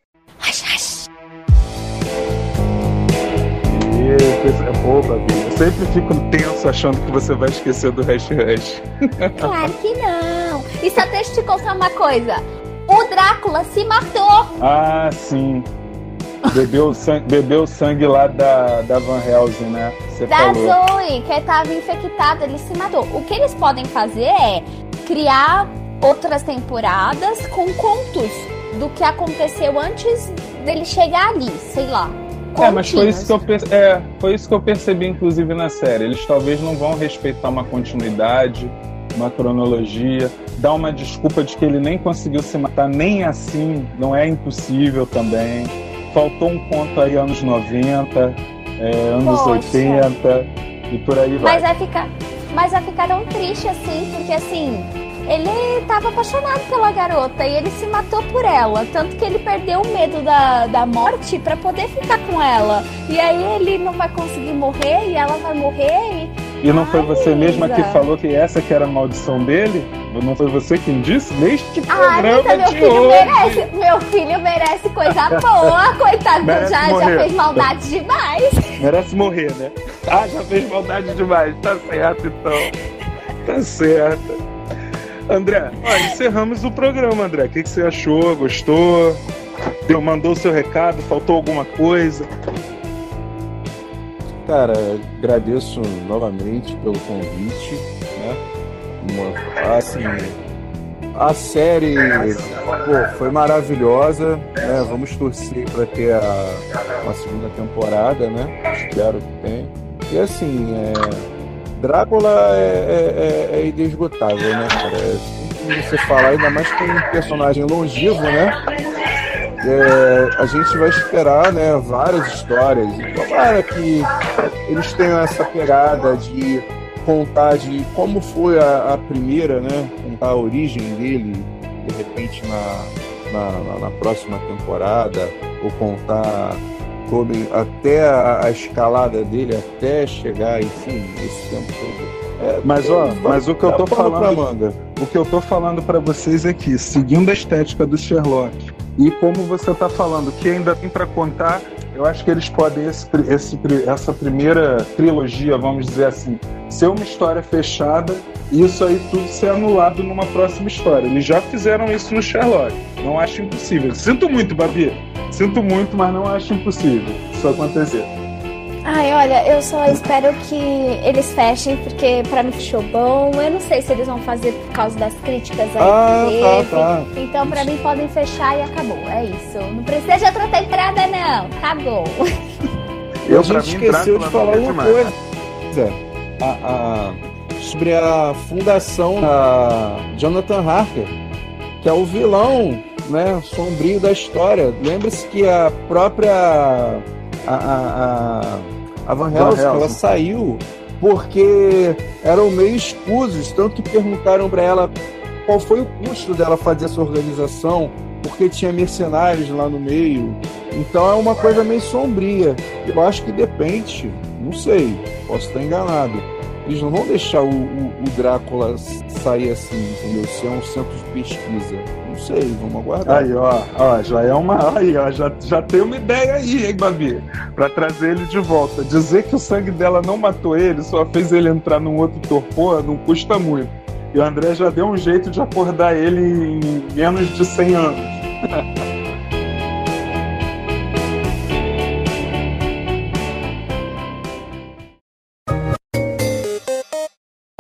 Speaker 4: E, coisa boba, Bia. Eu sempre fico tenso achando que você vai esquecer do hash hash.
Speaker 3: Claro que não! E só deixa eu te contar uma coisa. O Drácula se matou.
Speaker 4: Ah, sim. Bebeu sangue, bebeu sangue lá da, da Van Helsing, né? Você
Speaker 3: Da
Speaker 4: falou.
Speaker 3: Zoe, que estava infectado, ele se matou. O que eles podem fazer é criar outras temporadas com contos do que aconteceu antes dele chegar ali, sei lá.
Speaker 4: É, mas foi isso, que eu é, foi isso que eu percebi, inclusive, na série. Eles talvez não vão respeitar uma continuidade, uma cronologia, dar uma desculpa de que ele nem conseguiu se matar, nem assim, não é impossível também. Faltou um conto aí anos 90, é, anos
Speaker 3: Poxa.
Speaker 4: 80 e por aí vai.
Speaker 3: Mas vai ficar. Mas vai ficar tão triste assim, porque assim, ele tava apaixonado pela garota e ele se matou por ela. Tanto que ele perdeu o medo da, da morte pra poder ficar com ela. E aí ele não vai conseguir morrer e ela vai morrer e.
Speaker 4: E não foi você
Speaker 3: Ai,
Speaker 4: mesma que falou que essa que era a maldição dele? Não foi você quem disse? Neste
Speaker 3: Ai,
Speaker 4: programa
Speaker 3: Rita, meu
Speaker 4: de
Speaker 3: filho
Speaker 4: hoje.
Speaker 3: merece. Meu filho merece coisa boa. Coitado,
Speaker 4: Merece
Speaker 3: já, já fez maldade demais.
Speaker 4: Merece morrer, né? Ah, já fez maldade demais. Tá certo, então. Tá certo. André, ó, encerramos o programa, André. O que, que você achou? Gostou? Deu, mandou o seu recado? Faltou alguma coisa?
Speaker 5: Cara, agradeço novamente pelo convite, né? Uma- assim, a série pô, foi maravilhosa, né? Vamos torcer para ter a, uma segunda temporada, né? Espero que tenha. E assim, é, Drácula é, é, é inesgotável, né, cara? É você falar, ainda mais com um personagem longevo, né? É, a gente vai esperar né, várias histórias. Tomara que eles tenham essa pegada de contar de como foi a, a primeira, né? Contar a origem dele, de repente, na, na- na próxima temporada, ou contar ele- até a, a escalada dele, até chegar, enfim, esse tempo todo. É,
Speaker 4: Mas, ó,
Speaker 5: é,
Speaker 4: mas o que eu
Speaker 5: dá
Speaker 4: tô falando-
Speaker 5: manga.
Speaker 4: O que eu tô falando pra vocês é que, seguindo a estética do Sherlock, e como você tá falando que ainda tem pra contar, eu acho que eles podem, esse, esse essa primeira trilogia, vamos dizer assim, ser uma história fechada e isso aí tudo ser anulado numa próxima história. Eles já fizeram isso no Sherlock. Não acho impossível. Sinto muito, Babi. Sinto muito, mas não acho impossível isso acontecer.
Speaker 3: Ai, olha, eu só espero que eles fechem, porque pra mim fechou bom. Eu não sei se eles vão fazer por causa das críticas aí
Speaker 5: Ah,
Speaker 3: que
Speaker 5: tá,
Speaker 3: teve.
Speaker 5: tá.
Speaker 3: Então, pra mim, podem fechar e acabou. É isso. Não precisa de outra temporada, não. Acabou.
Speaker 5: A
Speaker 4: Eu, pra
Speaker 5: gente
Speaker 4: mim,
Speaker 5: esqueceu de falar
Speaker 4: é
Speaker 5: uma
Speaker 4: demais.
Speaker 5: coisa. A, a- sobre a fundação da Jonathan Harker, que é o vilão né, sombrio da história. Lembre-se que a própria a, a, a, Van Helsing, ela saiu porque eram meio escusos, tanto que perguntaram para ela qual foi o custo dela fazer essa organização, porque tinha mercenários lá no meio. Então é uma coisa meio sombria. Eu acho que depende, não sei, posso estar enganado. Eles não vão deixar o, o- o Drácula sair assim, entendeu? Se é um centro de pesquisa. Não sei, vamos aguardar.
Speaker 4: Aí, ó, ó, já é uma. Aí, ó, já, já tem uma ideia aí, hein, Babi? Pra trazer ele de volta. Dizer que o sangue dela não matou ele, só fez ele entrar num outro torpor, não custa muito. E o André já deu um jeito de acordar ele em menos de 100 anos.